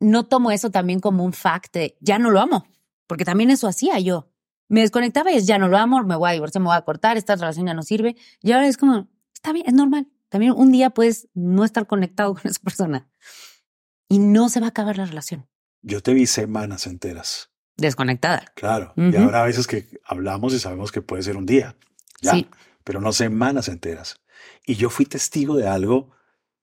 C: no tomo eso también como un fact de ya no lo amo, porque también eso hacía yo. Me desconectaba y es ya no lo amo, me voy a divorciar, me voy a cortar, esta relación ya no sirve. Y ahora es como, está bien, es normal. También un día puedes no estar conectado con esa persona y no se va a acabar la relación.
B: Yo te vi semanas enteras.
C: Desconectada.
B: Claro. Y ahora a veces que hablamos y sabemos que puede ser un día sí. pero no semanas enteras. Y yo fui testigo de algo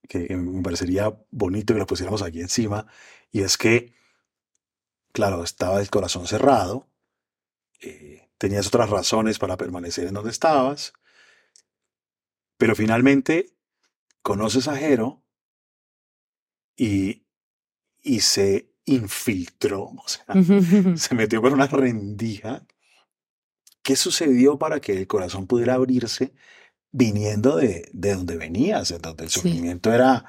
B: que me parecería bonito que lo pusiéramos aquí encima, y es que, claro, estaba el corazón cerrado, eh, tenías otras razones para permanecer en donde estabas, Pero finalmente conoces a Jero y, y se infiltró, o sea, se metió por una rendija. ¿Qué sucedió para que el corazón pudiera abrirse viniendo de, de donde venías, en donde el
C: Sí.
B: sufrimiento era,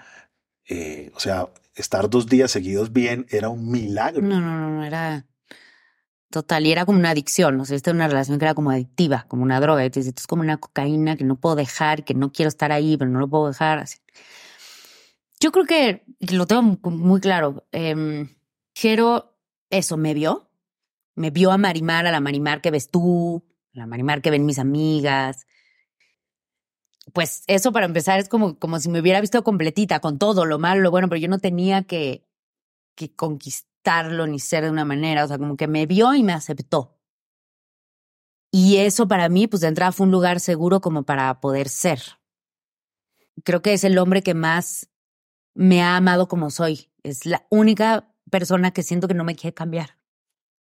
B: eh, o sea, estar dos días seguidos bien era un milagro.
C: No, no, no, no, era total. Y era como una adicción. O sea, esta era una relación que era como adictiva, como una droga. Entonces, esto es como una cocaína que no puedo dejar, que no quiero estar ahí, pero no lo puedo dejar. Así. Yo creo que lo tengo mu- muy claro. Eh, Jero, eso, me vio. Me vio a Marimar, a la Marimar que ves tú, a la Marimar que ven mis amigas. Pues eso para empezar es como, como si me hubiera visto completita, con todo, lo malo, lo bueno, pero yo no tenía que, que conquistarlo ni ser de una manera, o sea, como que me vio y me aceptó. Y eso para mí, pues de entrada fue un lugar seguro como para poder ser. Creo que es el hombre que más me ha amado como soy. Es la única persona que siento que no me quiere cambiar.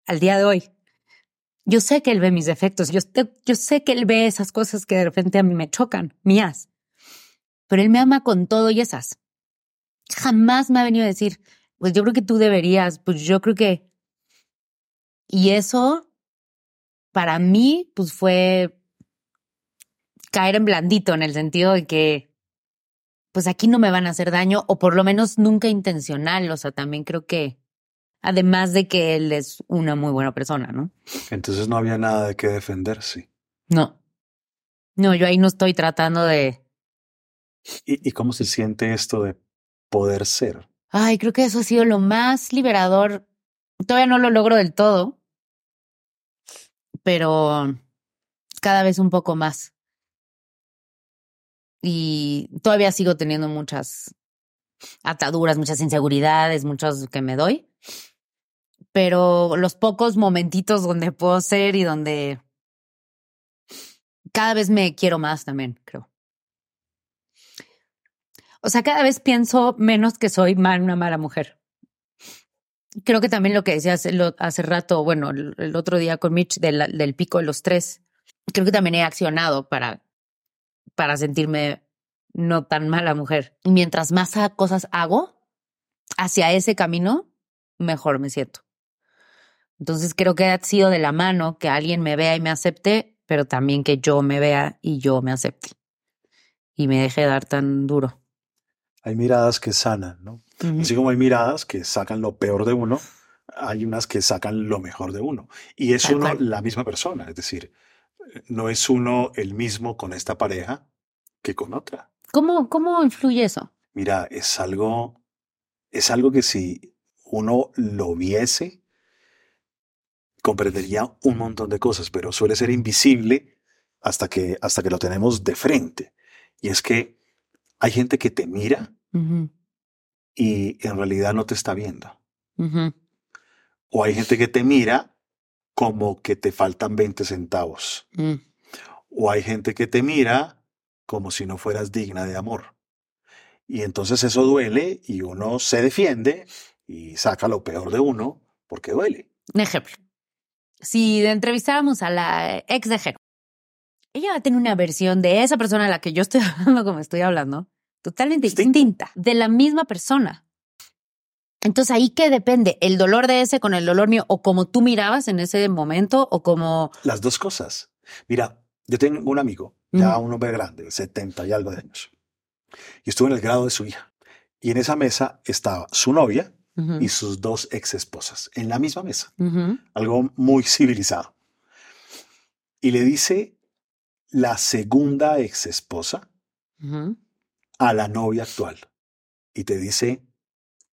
C: Al día de hoy. Yo sé que él ve mis defectos, yo, yo sé que él ve esas cosas que de repente a mí me chocan, mías. Pero él me ama con todo y esas. Jamás me ha venido a decir, pues yo creo que tú deberías, pues yo creo que... Y eso, para mí, pues fue caer en blandito, en el sentido de que, pues aquí no me van a hacer daño, o por lo menos nunca intencional, o sea, también creo que, además de que él es una muy buena persona, ¿no?
B: Entonces no había nada de qué defenderse.
C: No. No, yo ahí no estoy tratando de...
B: ¿Y, y cómo se siente esto de poder ser?
C: Ay, creo que eso ha sido lo más liberador. Todavía no lo logro del todo, pero cada vez un poco más. Y todavía sigo teniendo muchas ataduras, muchas inseguridades, muchos que me doy. Pero los pocos momentitos donde puedo ser y donde cada vez me quiero más también, creo. O sea, cada vez pienso menos que soy mal, una mala mujer. Creo que también lo que decías hace rato, bueno, el, el otro día con Mitch del, del pico de los tres, creo que también he accionado para, para sentirme no tan mala mujer. Mientras más cosas hago hacia ese camino, mejor me siento. Entonces creo que ha sido de la mano que alguien me vea y me acepte, pero también que yo me vea y yo me acepte. Y me deje dar tan duro.
B: Hay miradas que sanan, ¿no? Así como hay miradas que sacan lo peor de uno, hay unas que sacan lo mejor de uno. Y es
C: Tal
B: uno
C: cual.
B: la misma persona, es decir, no es uno el mismo con esta pareja que con otra.
C: ¿Cómo, ¿Cómo influye eso?
B: Mira, es algo, es algo que si uno lo viese, comprendería un montón de cosas, pero suele ser invisible hasta que, hasta que lo tenemos de frente. Y es que hay gente que te mira y en realidad no te está viendo. O hay gente que te mira como que te faltan 20 centavos.
C: mm.
B: O hay gente que te mira como si no fueras digna de amor. Y entonces eso duele y uno se defiende y saca lo peor de uno porque duele.
C: Un ejemplo. Si entrevistáramos a la ex de Jero, ella va a tener una versión de esa persona a la que yo estoy hablando como estoy hablando, totalmente
B: Distinta.
C: distinta, de la misma persona. Entonces ahí qué depende, el dolor de ese con el dolor mío, o como tú mirabas en ese momento, o como...
B: Las dos cosas. Mira, yo tengo un amigo, ya un hombre grande, 70 y algo de años. Y estuvo en el grado de su hija. Y en esa mesa estaba su novia y sus dos ex esposas, en la misma mesa. algo muy civilizado. Y le dice la segunda ex esposa a la novia actual. Y te dice,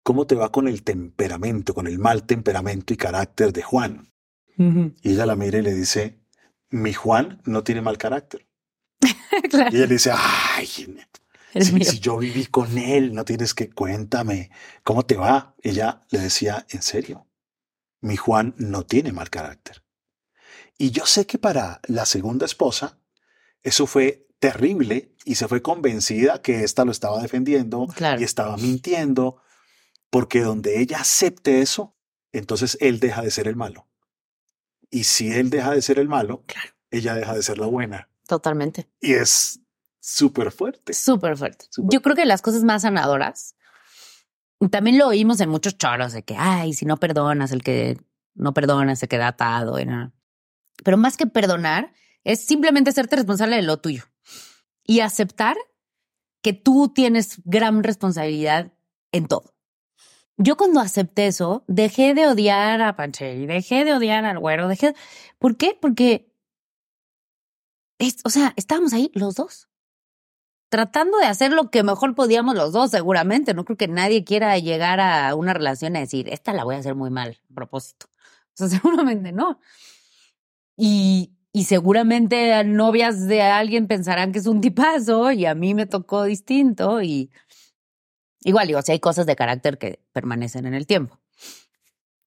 B: ¿cómo te va con el temperamento, con el mal temperamento y carácter de Juan? Y ella la mira y le dice, mi Juan no tiene mal carácter.
C: claro,
B: Y ella le dice, ay, si, si yo viví con él, no tienes que cuéntame, ¿cómo te va? Ella le decía, en serio, mi Juan no tiene mal carácter. Y yo sé que para la segunda esposa, eso fue terrible y se fue convencida que ésta lo estaba defendiendo
C: Claro.
B: y estaba mintiendo, porque donde ella acepte eso, entonces él deja de ser el malo. Y si él deja de ser el malo,
C: Claro.
B: ella deja de ser la buena.
C: Totalmente.
B: Y es súper fuerte.
C: Súper fuerte. Yo creo que las cosas más sanadoras, también lo oímos en muchos choros de que, ay, si no perdonas, el que no perdona se queda atado. no. Pero más que perdonar, es simplemente hacerte responsable de lo tuyo y aceptar que tú tienes gran responsabilidad en todo. Yo cuando acepté eso, dejé de odiar a Pancheri, dejé de odiar al güero, dejé... ¿Por qué? Porque, es, o sea, estábamos ahí los dos, tratando de hacer lo que mejor podíamos los dos, seguramente. No creo que nadie quiera llegar a una relación a decir, esta la voy a hacer muy mal, a propósito. O sea, seguramente no. Y, y seguramente novias de alguien pensarán que es un tipazo y a mí me tocó distinto y igual digo, si hay cosas de carácter que permanecen en el tiempo.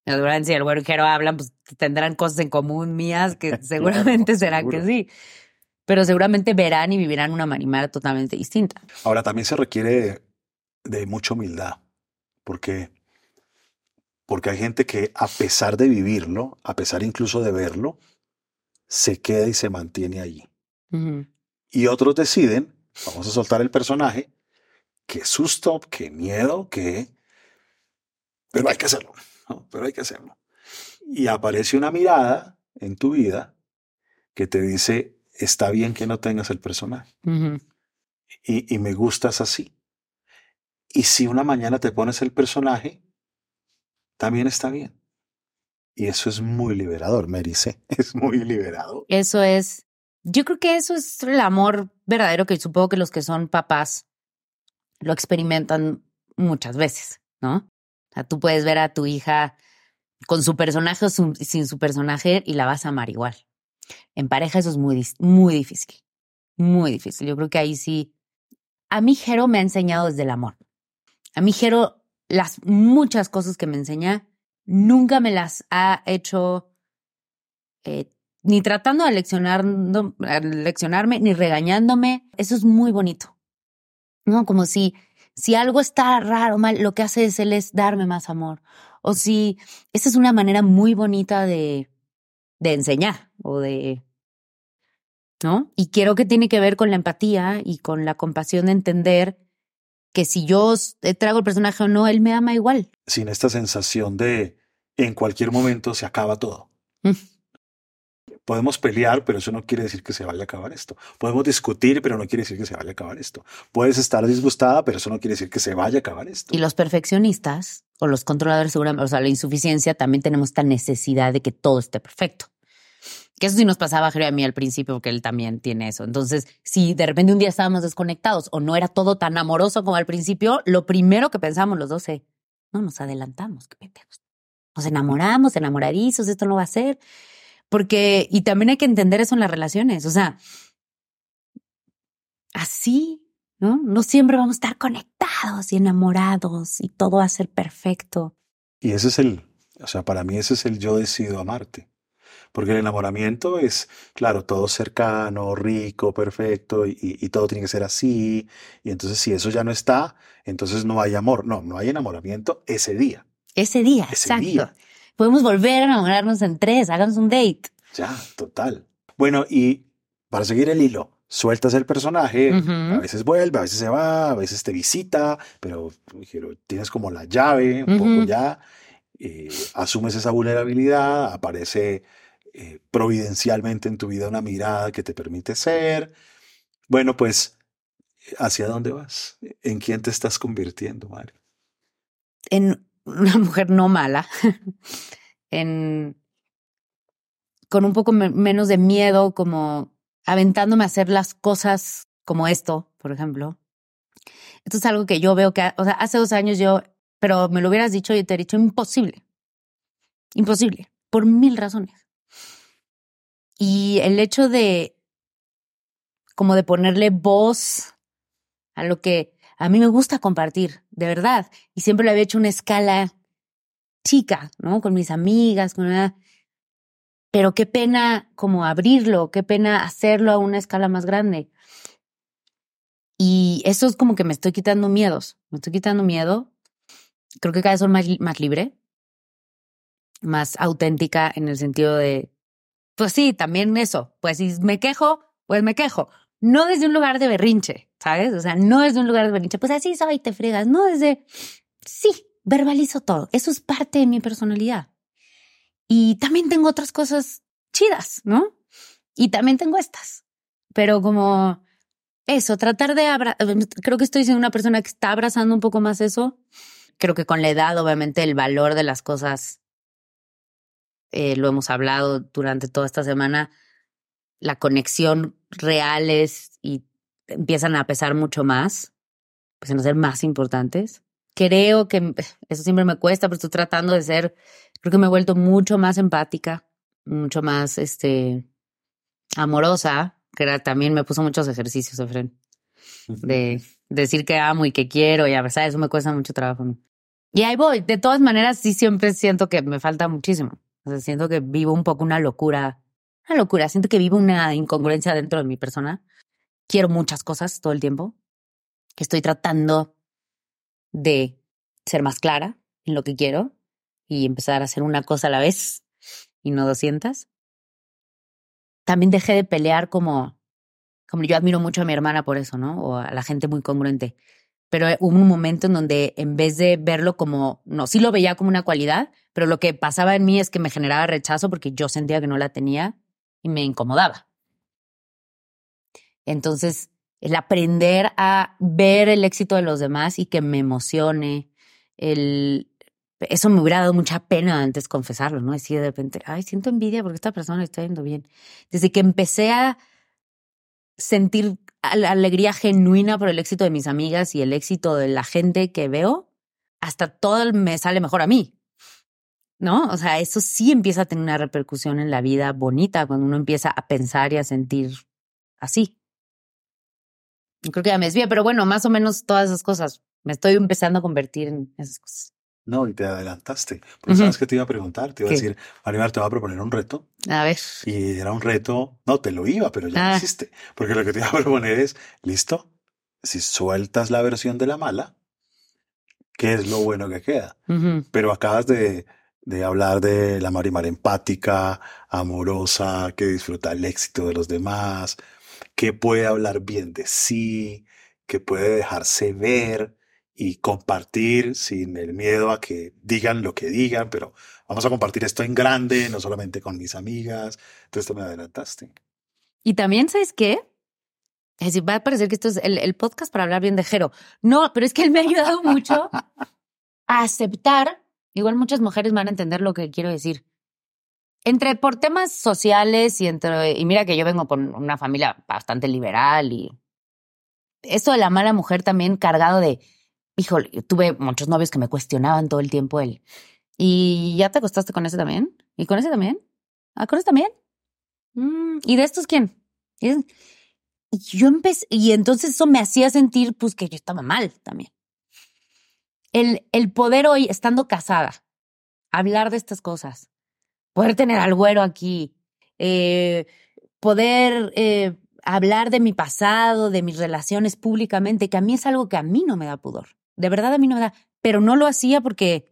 C: Seguramente si el güero y Jero hablan, pues tendrán cosas en común mías que seguramente será que sí. Pero seguramente verán y vivirán una manera totalmente distinta.
B: Ahora también se requiere de, mucha humildad, porque, porque hay gente que a pesar de vivirlo, a pesar incluso de verlo, se queda y se mantiene allí. Y otros deciden, vamos a soltar el personaje, qué susto, qué miedo, qué... Pero hay que hacerlo, ¿no? pero hay que hacerlo. Y aparece una mirada en tu vida que te dice, está bien que no tengas el personaje. Y, y me gustas así. Y si una mañana te pones el personaje, también está bien. Y eso es muy liberador, Merice. Es muy liberador.
C: Eso es, yo creo que eso es el amor verdadero que supongo que los que son papás lo experimentan muchas veces, ¿no? O sea, tú puedes ver a tu hija con su personaje o su- sin su personaje y la vas a amar igual. En pareja eso es muy, muy difícil, muy difícil. Yo creo que ahí sí. A mí Jero me ha enseñado desde el amor. A mí Jero, las muchas cosas que me enseña, nunca me las ha hecho eh, ni tratando de leccionar, a leccionarme, ni regañándome. Eso es muy bonito. No, como si, si algo está raro, mal, lo que hace es él es darme más amor. O si, esa es una manera muy bonita de, de enseñar o de, ¿no? Y creo que tiene que ver con la empatía y con la compasión de entender que si yo trago el personaje o no, él me ama igual.
B: Sin esta sensación de en cualquier momento se acaba todo.
C: Mm.
B: Podemos pelear, pero eso no quiere decir que se vaya a acabar esto. Podemos discutir, pero no quiere decir que se vaya a acabar esto. Puedes estar disgustada, pero eso no quiere decir que se vaya a acabar esto.
C: Y los perfeccionistas o los controladores, seguramente, o sea, la insuficiencia, también tenemos esta necesidad de que todo esté perfecto. Que eso sí nos pasaba a Jero y a mí al principio, porque él también tiene eso. Entonces, si de repente un día estábamos desconectados o no era todo tan amoroso como al principio, lo primero que pensamos los dos es, no, nos adelantamos, qué pendejos. Nos enamoramos, enamoradizos, esto no va a ser. Porque, y también hay que entender eso en las relaciones. O sea, así, ¿no? No siempre vamos a estar conectados y enamorados y todo va a ser perfecto.
B: Y ese es el, o sea, para mí ese es el yo decido amarte. Porque el enamoramiento es, claro, todo cercano, rico, perfecto, y, y todo tiene que ser así. Y entonces si eso ya no está, entonces no hay amor. No, no hay enamoramiento ese día.
C: Ese día,
B: Ese
C: exacto.
B: día.
C: Podemos volver a enamorarnos en tres, hagamos un date.
B: Ya, total. Bueno, y para seguir el hilo, sueltas el personaje, a veces vuelve, a veces se va, a veces te visita, pero, pero tienes como la llave un poco ya, eh, asumes esa vulnerabilidad, aparece eh, providencialmente en tu vida una mirada que te permite ser. Bueno, pues, ¿hacia dónde vas? ¿En quién te estás convirtiendo, Mario?
C: En una mujer no mala, en con un poco me- menos de miedo, como aventándome a hacer las cosas como esto, por ejemplo. Esto es algo que yo veo que, o sea, hace dos años yo, pero me lo hubieras dicho y te he dicho imposible. Imposible, por mil razones. Y el hecho de, como de ponerle voz a lo que a mí me gusta compartir, de verdad. Y siempre lo había hecho una escala chica, ¿no? Con mis amigas, con una... Pero qué pena como abrirlo, qué pena hacerlo a una escala más grande. Y eso es como que me estoy quitando miedos, me estoy quitando miedo. Creo que cada vez soy más, más libre, más auténtica en el sentido de, pues sí, también eso, pues si me quejo, pues me quejo, no desde un lugar de berrinche, ¿sabes? O sea, no desde un lugar de berrinche, pues así soy, te fregas, no desde, sí, verbalizo todo, eso es parte de mi personalidad. Y también tengo otras cosas chidas, ¿no? Y también tengo estas, pero como eso, tratar de abrazar, creo que estoy siendo una persona que está abrazando un poco más eso. Creo que con la edad, obviamente, el valor de las cosas, eh, lo hemos hablado durante toda esta semana, la conexión reales y empiezan a pesar mucho más, empiezan a ser más importantes. Creo que eso siempre me cuesta, pero estoy tratando de ser, creo que me he vuelto mucho más empática, mucho más, este, amorosa, que también me puso muchos ejercicios, Efren, de decir que amo y que quiero y a veces eso me cuesta mucho trabajo. Y ahí voy. De todas maneras, sí siempre siento que me falta muchísimo. O sea, siento que vivo un poco una locura, una locura. Siento que vivo una incongruencia dentro de mi persona. Quiero muchas cosas todo el tiempo. Estoy tratando de ser más clara en lo que quiero y empezar a hacer una cosa a la vez y no 200 también dejé de pelear como, como yo admiro mucho a mi hermana por eso, ¿no? O a la gente muy congruente. Pero hubo un momento en donde en vez de verlo como, no, sí lo veía como una cualidad, pero lo que pasaba en mí es que me generaba rechazo porque yo sentía que no la tenía y me incomodaba. Entonces, el aprender a ver el éxito de los demás y que me emocione, el, eso me hubiera dado mucha pena antes confesarlo, ¿no? Decir de repente, ay, siento envidia porque esta persona está yendo bien. Desde que empecé a sentir alegría genuina por el éxito de mis amigas y el éxito de la gente que veo, hasta todo me sale mejor a mí. ¿No? O sea, eso sí empieza a tener una repercusión en la vida bonita cuando uno empieza a pensar y a sentir así. Creo que ya me desvía, pero bueno, más o menos todas esas cosas. Me estoy empezando a convertir en esas cosas.
B: No, y te adelantaste. Porque sabes que te iba a preguntar, te iba a decir, Maribel, te va a proponer un reto.
C: A ver.
B: Y era un reto, no, te lo iba, pero ya lo ah. hiciste. Porque lo que te iba a proponer es, listo, si sueltas la versión de la mala, ¿qué es lo bueno que queda? Pero acabas de, de hablar de la Marimar empática, amorosa, que disfruta el éxito de los demás, que puede hablar bien de sí, que puede dejarse ver y compartir sin el miedo a que digan lo que digan, pero vamos a compartir esto en grande, no solamente con mis amigas. Entonces, tú me adelantaste.
C: Y también, ¿sabes qué? Es decir, va a parecer que esto es el, el podcast para hablar bien de Jero. No, pero es que él me ha ayudado mucho a aceptar, igual muchas mujeres van a entender lo que quiero decir. Entre por temas sociales y entre, y mira que yo vengo por una familia bastante liberal y esto de la mala mujer también cargado de híjole, tuve muchos novios que me cuestionaban todo el tiempo él. ¿Y ya te acostaste con ese también? ¿Y con ese también? ¿Ah, ese también? Mm, ¿Y de estos quién? Y yo empecé, y entonces eso me hacía sentir pues que yo estaba mal también. El, el poder hoy, estando casada, hablar de estas cosas, poder tener al güero aquí, eh, poder eh, hablar de mi pasado, de mis relaciones públicamente, que a mí es algo que a mí no me da pudor. De verdad a mí no me da, pero no lo hacía porque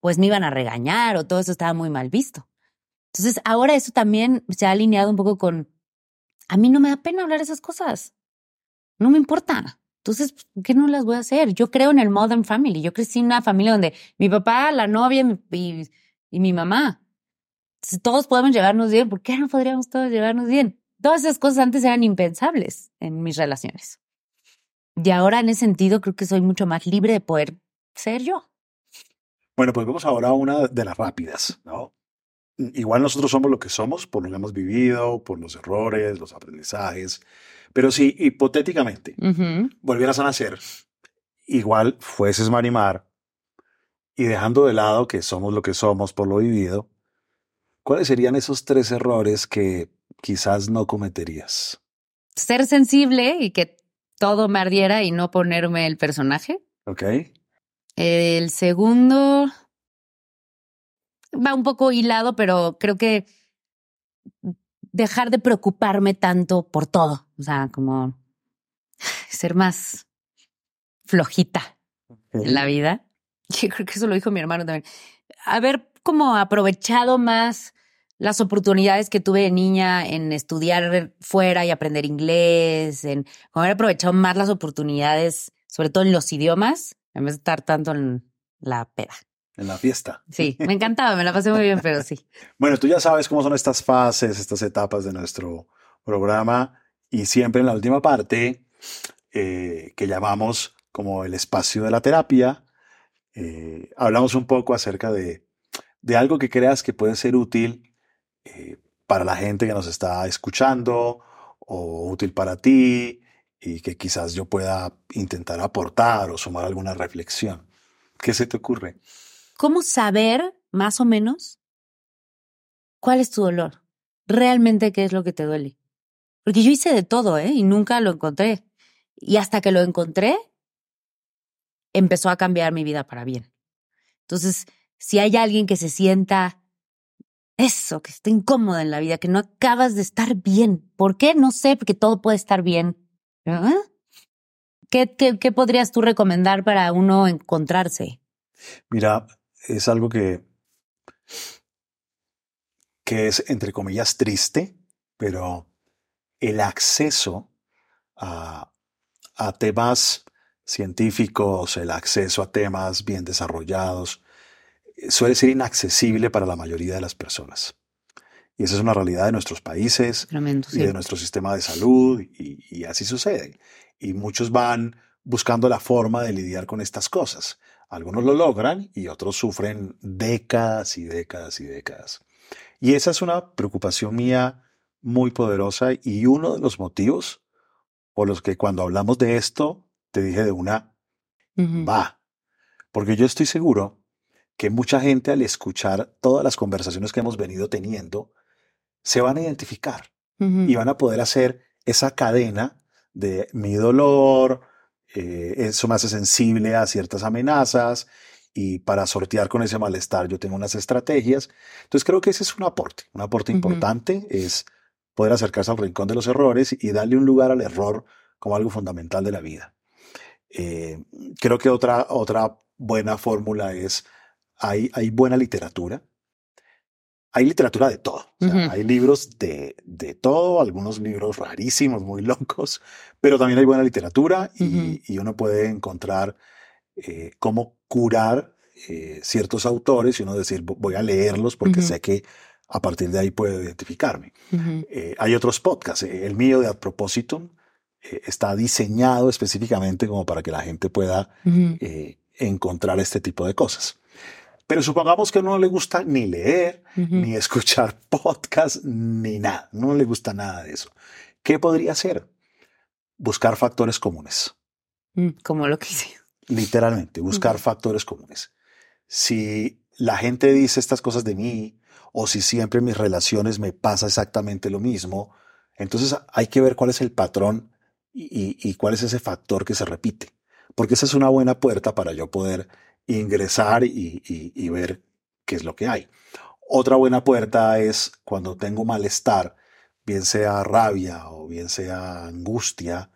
C: pues me iban a regañar o todo eso estaba muy mal visto. Entonces ahora eso también se ha alineado un poco con, a mí no me da pena hablar esas cosas. No me importa. Entonces, ¿por qué no las voy a hacer? Yo creo en el Modern Family. Yo crecí en una familia donde mi papá, la novia y, mi mamá. todos podemos llevarnos bien. ¿Por qué no podríamos todos llevarnos bien? Todas esas cosas antes eran impensables en mis relaciones. Y ahora en ese sentido creo que soy mucho más libre de poder ser yo.
B: Bueno, pues vamos ahora a una de las rápidas, ¿no? Igual nosotros somos lo que somos por lo que hemos vivido, por los errores, los aprendizajes. Pero si hipotéticamente volvieras a nacer, igual fueses Marimar y dejando de lado que somos lo que somos por lo vivido, ¿cuáles serían esos tres errores que quizás no cometerías?
C: Ser sensible y que todo me ardiera y no ponerme el personaje.
B: Ok.
C: El segundo va un poco hilado, pero creo que dejar de preocuparme tanto por todo. O sea, como ser más flojita en la vida. Yo creo que eso lo dijo mi hermano también. Haber como aprovechado más las oportunidades que tuve de niña en estudiar fuera y aprender inglés, en haber aprovechado más las oportunidades, sobre todo en los idiomas, en vez de estar tanto en la peda.
B: En la fiesta.
C: Sí, me encantaba, me la pasé muy bien, pero sí.
B: Bueno, tú ya sabes cómo son estas fases, estas etapas de nuestro programa y siempre en la última parte, eh, que llamamos como el espacio de la terapia, eh, hablamos un poco acerca de, de, algo que creas que puede ser útil eh, para la gente que nos está escuchando o útil para ti y que quizás yo pueda intentar aportar o sumar alguna reflexión. ¿Qué se te ocurre?
C: ¿Cómo saber más o menos cuál es tu dolor? Realmente qué es lo que te duele. Porque yo hice de todo, ¿eh? Y nunca lo encontré. Y hasta que lo encontré, empezó a cambiar mi vida para bien. Entonces, si hay alguien que se sienta eso, que está incómoda en la vida, que no acabas de estar bien, ¿por qué? No sé, porque todo puede estar bien. ¿Ah? ¿Qué, qué, qué podrías tú recomendar para uno encontrarse?
B: Mira, es algo que, que es, entre comillas, triste, pero el acceso a, a temas científicos, el acceso a temas bien desarrollados, suele ser inaccesible para la mayoría de las personas. Y esa es una realidad de nuestros países y de nuestro sistema de salud, y, y, así sucede. Y muchos van buscando la forma de lidiar con estas cosas. Algunos lo logran y otros sufren décadas y décadas y décadas. Y esa es una preocupación mía muy poderosa y uno de los motivos por los que cuando hablamos de esto te dije de una, va. Porque yo estoy seguro que mucha gente al escuchar todas las conversaciones que hemos venido teniendo, se van a identificar y van a poder hacer esa cadena de mi dolor, eh, eso me hace sensible a ciertas amenazas y para sortear con ese malestar yo tengo unas estrategias. Entonces creo que ese es un aporte, un aporte importante es poder acercarse al rincón de los errores y darle un lugar al error como algo fundamental de la vida. Eh, creo que otra, otra buena fórmula es, hay, hay buena literatura. Hay literatura de todo. Hay libros de, de, todo, algunos libros rarísimos, muy locos, pero también hay buena literatura y, y uno puede encontrar eh, cómo curar eh, ciertos autores y uno decir, voy a leerlos porque sé que a partir de ahí puedo identificarme. hay otros podcasts, el mío de A Propósito, eh, está diseñado específicamente como para que la gente pueda eh, encontrar este tipo de cosas. Pero supongamos que no le gusta ni leer, ni escuchar podcast, ni nada. No le gusta nada de eso. ¿Qué podría hacer? Buscar factores comunes.
C: Mm, como lo que hice.
B: Literalmente, buscar factores comunes. Si la gente dice estas cosas de mí, o si siempre en mis relaciones me pasa exactamente lo mismo, entonces hay que ver cuál es el patrón y, cuál es ese factor que se repite. Porque esa es una buena puerta para yo poder ingresar y, ver qué es lo que hay. Otra buena puerta es cuando tengo malestar, bien sea rabia o bien sea angustia,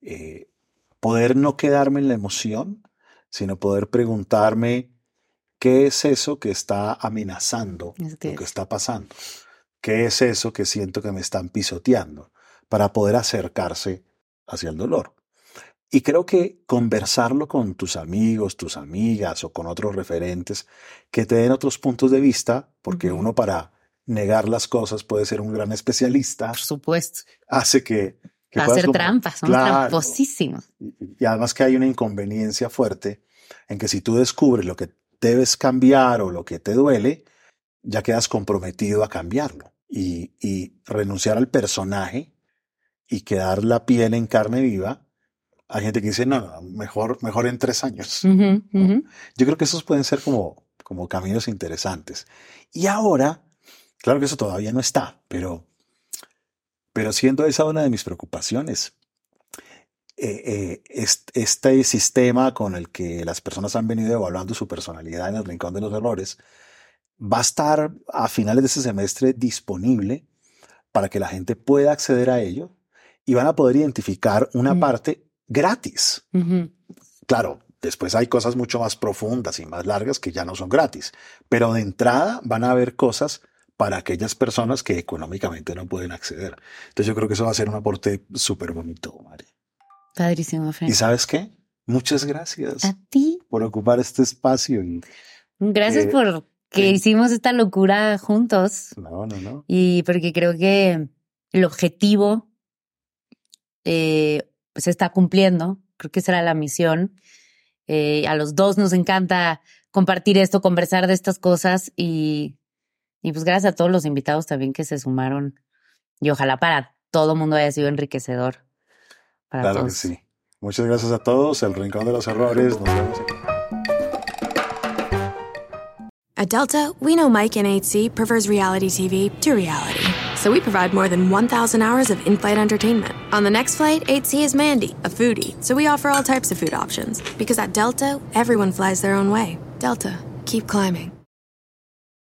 B: eh, poder no quedarme en la emoción, sino poder preguntarme qué es eso que está amenazando lo que está pasando, qué es eso que siento que me están pisoteando, para poder acercarse hacia el dolor. Y creo que conversarlo con tus amigos, tus amigas o con otros referentes que te den otros puntos de vista, porque uno para negar las cosas puede ser un gran especialista.
C: Por supuesto.
B: Hace que... que
C: hacer trampas, son tramposísimos.
B: Y, además que hay una inconveniencia fuerte en que si tú descubres lo que debes cambiar o lo que te duele, ya quedas comprometido a cambiarlo. Y, y renunciar al personaje y quedar la piel en carne viva, hay gente que dice, no, mejor, mejor en tres años. Yo creo que esos pueden ser como, como caminos interesantes. Y ahora, claro que eso todavía no está, pero, pero siendo esa una de mis preocupaciones, eh, eh, este sistema con el que las personas han venido evaluando su personalidad en el rincón de los errores va a estar a finales de este semestre disponible para que la gente pueda acceder a ello y van a poder identificar una parte gratis. Claro, después hay cosas mucho más profundas y más largas que ya no son gratis, pero de entrada van a haber cosas para aquellas personas que económicamente no pueden acceder. Entonces yo creo que eso va a ser un aporte súper bonito, María.
C: Padrísimo, Fer.
B: ¿Y sabes qué? Muchas gracias
C: A ti.
B: por ocupar este espacio. Y,
C: Gracias
B: Eh,
C: por que
B: sí.
C: hicimos esta locura juntos.
B: no, no, no.
C: Y porque creo que el objetivo eh, se está cumpliendo. Creo que esa era la misión. Eh, a los dos nos encanta compartir esto, conversar de estas cosas y, y pues gracias a todos los invitados también que se sumaron. Y ojalá para todo mundo haya sido enriquecedor. Para
B: Claro que
C: todos.
B: sí. Muchas gracias a todos. El Rincón de los Errores. Nos vemos aquí.
D: At Delta, we know Mike 8C prefers reality TV to reality. So we provide more than 1,000 hours of in flight entertainment. On the next flight, 8C is Mandy, a foodie. So we offer all types of food options. Because at Delta, everyone flies their own way. Delta, keep climbing.